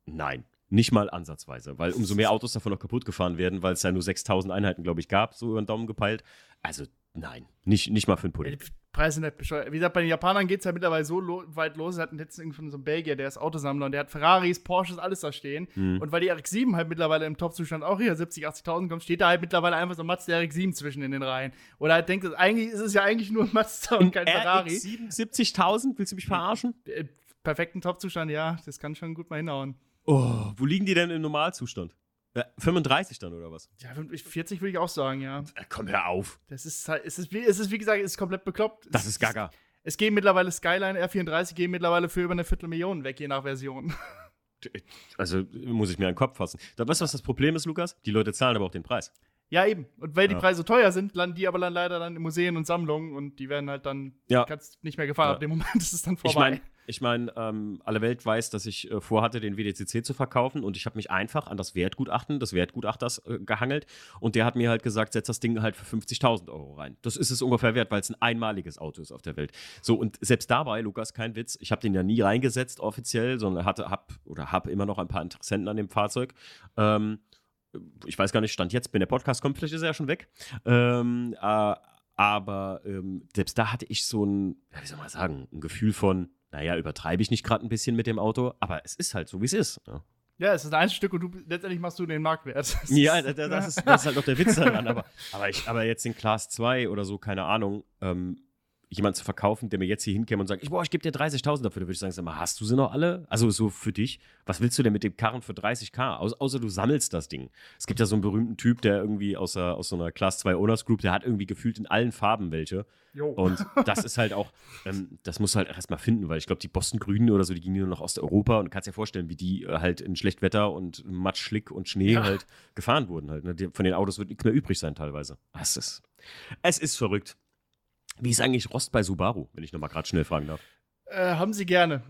Nein, nicht mal ansatzweise, weil umso mehr Autos davon noch kaputt gefahren werden, weil es ja nur 6000 Einheiten, glaube ich, gab, so über den Daumen gepeilt. Also nein, nicht, nicht mal für einen Pudding. Preise halt bescheuert. Wie gesagt, bei den Japanern geht es ja mittlerweile so lo weit los. Sie hatten jetzt irgendwann so einen Belgier, der ist Autosammler und der hat Ferraris, Porsches, alles da stehen. Mhm. Und weil die RX-7 halt mittlerweile im Top-Zustand auch hier 70, 80.000 kommt, steht da halt mittlerweile einfach so ein Mazda RX-7 zwischen in den Reihen. Oder halt denkt, eigentlich ist es ja eigentlich nur ein Mazda und kein Ferrari. RX-7, 70.000? Willst du mich verarschen? Äh, perfekten Top-Zustand, ja. Das kann schon gut mal hinhauen. Oh, wo liegen die denn im Normalzustand? Ja, 35 dann oder was? Ja, 40 würde ich auch sagen, ja. Äh, komm, hör auf. Das ist halt, es ist, wie, es ist wie gesagt, es ist komplett bekloppt. Das ist gaga. Es, es gehen mittlerweile Skyline R34 gehen mittlerweile für über eine Viertelmillion weg, je nach Version. Also muss ich mir einen Kopf fassen. Da weißt du, was das Problem ist, Lukas? Die Leute zahlen aber auch den Preis. Ja, eben. Und weil die Preise teuer sind, landen die aber dann leider dann in Museen und Sammlungen und die werden halt dann ja. nicht mehr gefahren. Ja. Ab dem Moment ist es dann vorbei. Ich meine, ich mein, ähm, alle Welt weiß, dass ich äh, vorhatte, den WDCC zu verkaufen und ich habe mich einfach an das Wertgutachten des Wertgutachters äh, gehangelt und der hat mir halt gesagt, setz das Ding halt für 50.000 Euro rein. Das ist es ungefähr wert, weil es ein einmaliges Auto ist auf der Welt. So, und selbst dabei, Lukas, kein Witz, ich habe den ja nie reingesetzt offiziell, sondern hatte, hab oder habe immer noch ein paar Interessenten an dem Fahrzeug. Ähm, ich weiß gar nicht, Stand jetzt, wenn der Podcast kommt, vielleicht ist er ja schon weg. Ähm, äh, aber ähm, selbst da hatte ich so ein, wie soll man sagen, ein Gefühl von, naja, übertreibe ich nicht gerade ein bisschen mit dem Auto, aber es ist halt so, wie es ist. Ja. Ne? Ja, es ist ein Stück und du, letztendlich machst du den Marktwert. Das ja, das, das, ist, das, ist, halt noch der Witz daran. Aber, aber, ich, aber jetzt den Class 2 oder so, keine Ahnung, ähm, jemand zu verkaufen, der mir jetzt hier hinkäme und sagt, ich, boah, ich gebe dir 30.000 dafür, da würde ich sagen, sag mal, hast du sie noch alle? Also so für dich, was willst du denn mit dem Karren für 30k? Au außer du sammelst das Ding. Es gibt ja so einen berühmten Typ, der irgendwie aus, der, aus so einer Class 2 Owners Group, der hat irgendwie gefühlt in allen Farben welche. Jo. Und das ist halt auch, ähm, das musst du halt erstmal finden, weil ich glaube, die Boston Grünen oder so, die gingen nur noch aus Europa und du kannst dir vorstellen, wie die äh, halt in Schlechtwetter und Matsch, Schlick und Schnee ja. halt gefahren wurden halt. Ne? Von den Autos wird nichts mehr übrig sein teilweise. Es ist, es ist verrückt. Wie ist eigentlich Rost bei Subaru, wenn ich nochmal gerade schnell fragen darf? Äh, haben sie gerne.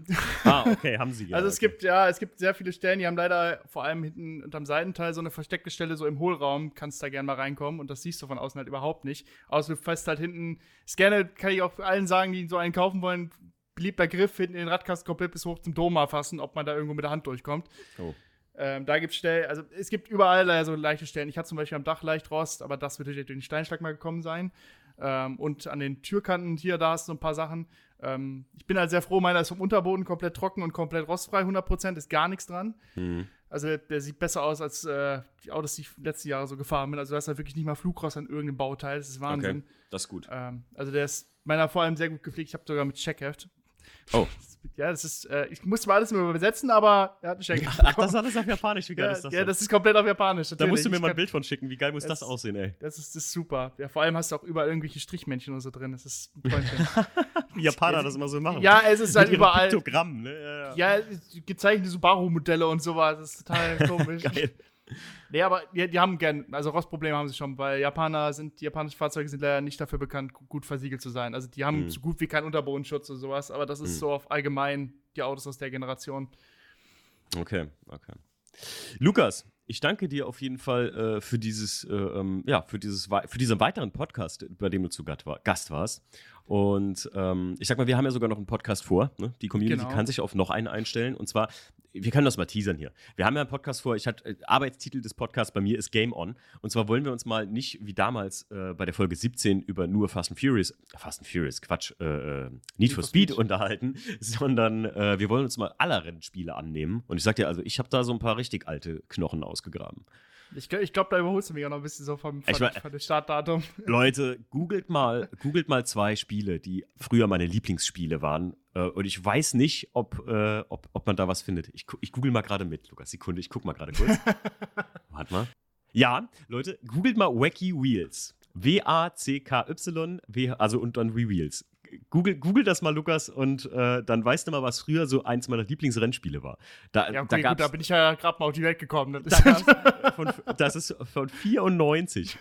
Ah, okay, haben sie gerne. Also es okay. gibt, ja, es gibt sehr viele Stellen, die haben leider vor allem hinten unterm Seitenteil so eine versteckte Stelle, so im Hohlraum, kannst da gerne mal reinkommen und das siehst du von außen halt überhaupt nicht. Außer du fährst halt hinten, ist gerne, kann ich auch allen sagen, die so einen kaufen wollen, beliebter Griff, hinten den Radkasten komplett bis hoch zum Doma fassen, ob man da irgendwo mit der Hand durchkommt. Oh. Ähm, da gibt es Stellen, also es gibt überall so also leichte Stellen. Ich hatte zum Beispiel am Dach leicht Rost, aber das wird durch den Steinschlag mal gekommen sein. Ähm, und an den Türkanten hier, da hast du ein paar Sachen. Ähm, ich bin halt sehr froh, meiner ist vom Unterboden komplett trocken und komplett rostfrei, 100%, ist gar nichts dran. Mhm. Also der sieht besser aus als äh, die Autos, die ich letzte Jahre so gefahren bin. Also du hast halt wirklich nicht mal Flugrost an irgendeinem Bauteil, das ist Wahnsinn. Okay, das ist gut. Ähm, also der ist meiner vor allem sehr gut gepflegt. Ich habe sogar mit Checkheft. Oh. Ja, das ist, äh, ich musste mal alles immer übersetzen, aber er hat einen Schenkel. Ach, das ist alles auf Japanisch, wie geil ja, ist das? Ja, das ist komplett auf Japanisch. Natürlich. Da musst du mir mal ein Bild von schicken, wie geil muss das, das aussehen, ey. Das ist, das ist super. Ja, vor allem hast du auch überall irgendwelche Strichmännchen und so drin. Das ist ein Japaner das immer so machen. Ja, es ist halt überall. Piktogramm, ne? Ja, ja. ja gezeichnete Subaru-Modelle und sowas. Das ist total komisch. geil. Nee, aber die, die haben gern, also Rostprobleme haben sie schon, weil Japaner sind, die japanischen Fahrzeuge sind leider nicht dafür bekannt, gut versiegelt zu sein. Also die haben mhm. so gut wie keinen Unterbodenschutz oder sowas, aber das ist mhm. so auf allgemein die Autos aus der Generation. Okay, okay. Lukas, ich danke dir auf jeden Fall äh, für dieses, äh, ähm, ja, für dieses, für diesen weiteren Podcast, bei dem du zu Gast warst. Und ähm, ich sag mal, wir haben ja sogar noch einen Podcast vor. Ne? Die Community genau. kann sich auf noch einen einstellen. Und zwar, wir können das mal teasern hier. Wir haben ja einen Podcast vor. Ich hatte äh, Arbeitstitel des Podcasts bei mir ist Game On. Und zwar wollen wir uns mal nicht wie damals äh, bei der Folge 17 über nur Fast and Furious, äh, Fast and Furious, Quatsch, äh, äh Need, for Speed, Speed, unterhalten, sondern wir wollen uns mal aller Rennspiele annehmen. Und ich sag dir, also ich habe da so ein paar richtig alte Knochen ausgegraben. Ich, ich glaube, da überholst du mich auch noch ein bisschen so vom, vom, ich mein, vom Startdatum. Leute, googelt mal, googelt mal zwei Spiele, die früher meine Lieblingsspiele waren. Äh, und ich weiß nicht, ob, äh, ob, ob man da was findet. Ich, ich google mal gerade mit, Lukas. Sekunde, ich guck mal gerade kurz. Warte mal. Ja, Leute, googelt mal Wacky Wheels. W-A-C-K-Y, also und dann Wheels google, google das mal, Lukas, und äh, dann weißt du mal, was früher so eins meiner Lieblingsrennspiele war. Da, ja, okay, da, gut, da bin ich ja gerade mal auf die Welt gekommen. Das ist, da von, das ist von 94,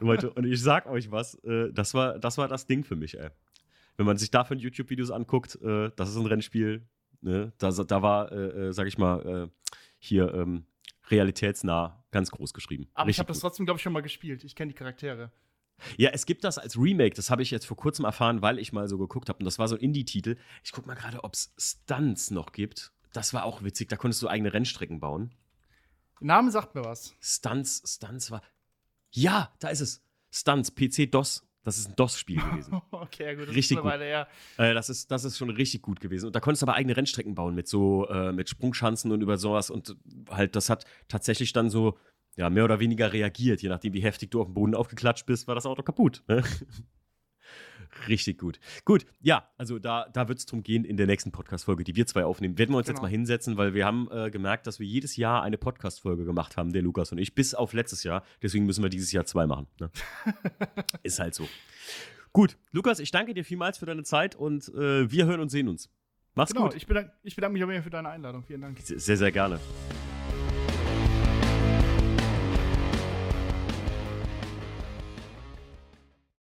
Leute. Und ich sag euch was, äh, das, war, das war das Ding für mich, ey. Wenn man sich dafür YouTube-Videos anguckt, äh, das ist ein Rennspiel, ne? da, da war, äh, äh, sag ich mal, äh, hier ähm, realitätsnah ganz groß geschrieben. Aber Richtig ich habe das trotzdem, glaube ich, schon mal gespielt. Ich kenne die Charaktere. Ja, es gibt das als Remake, das habe ich jetzt vor kurzem erfahren, weil ich mal so geguckt habe. Und das war so ein Indie-Titel. Ich gucke mal gerade, ob es Stunts noch gibt. Das war auch witzig, da konntest du eigene Rennstrecken bauen. Name sagt mir was. Stunts, Stunts war. Ja, da ist es. Stunts, PC DOS. Das ist ein DOS-Spiel gewesen. okay, gut. Das richtig ist gut. Weile, ja. Äh, das, ist, das ist schon richtig gut gewesen. Und da konntest du aber eigene Rennstrecken bauen mit so, äh, mit Sprungschanzen und über sowas. Und halt, das hat tatsächlich dann so, ja, mehr oder weniger reagiert. Je nachdem, wie heftig du auf dem Boden aufgeklatscht bist, war das Auto kaputt. Ne? Richtig gut. Gut, ja, also da, da wird es drum gehen in der nächsten Podcast-Folge, die wir zwei aufnehmen. Werden wir uns Genau. jetzt mal hinsetzen, weil wir haben äh, gemerkt, dass wir jedes Jahr eine Podcast-Folge gemacht haben, der Lukas und ich, bis auf letztes Jahr. Deswegen müssen wir dieses Jahr zwei machen. Ne? Ist halt so. Gut, Lukas, ich danke dir vielmals für deine Zeit und äh, wir hören und sehen uns. Mach's Genau, gut. ich bedanke, ich bedanke mich auf jeden Fall für deine Einladung. Vielen Dank. Sehr, sehr gerne.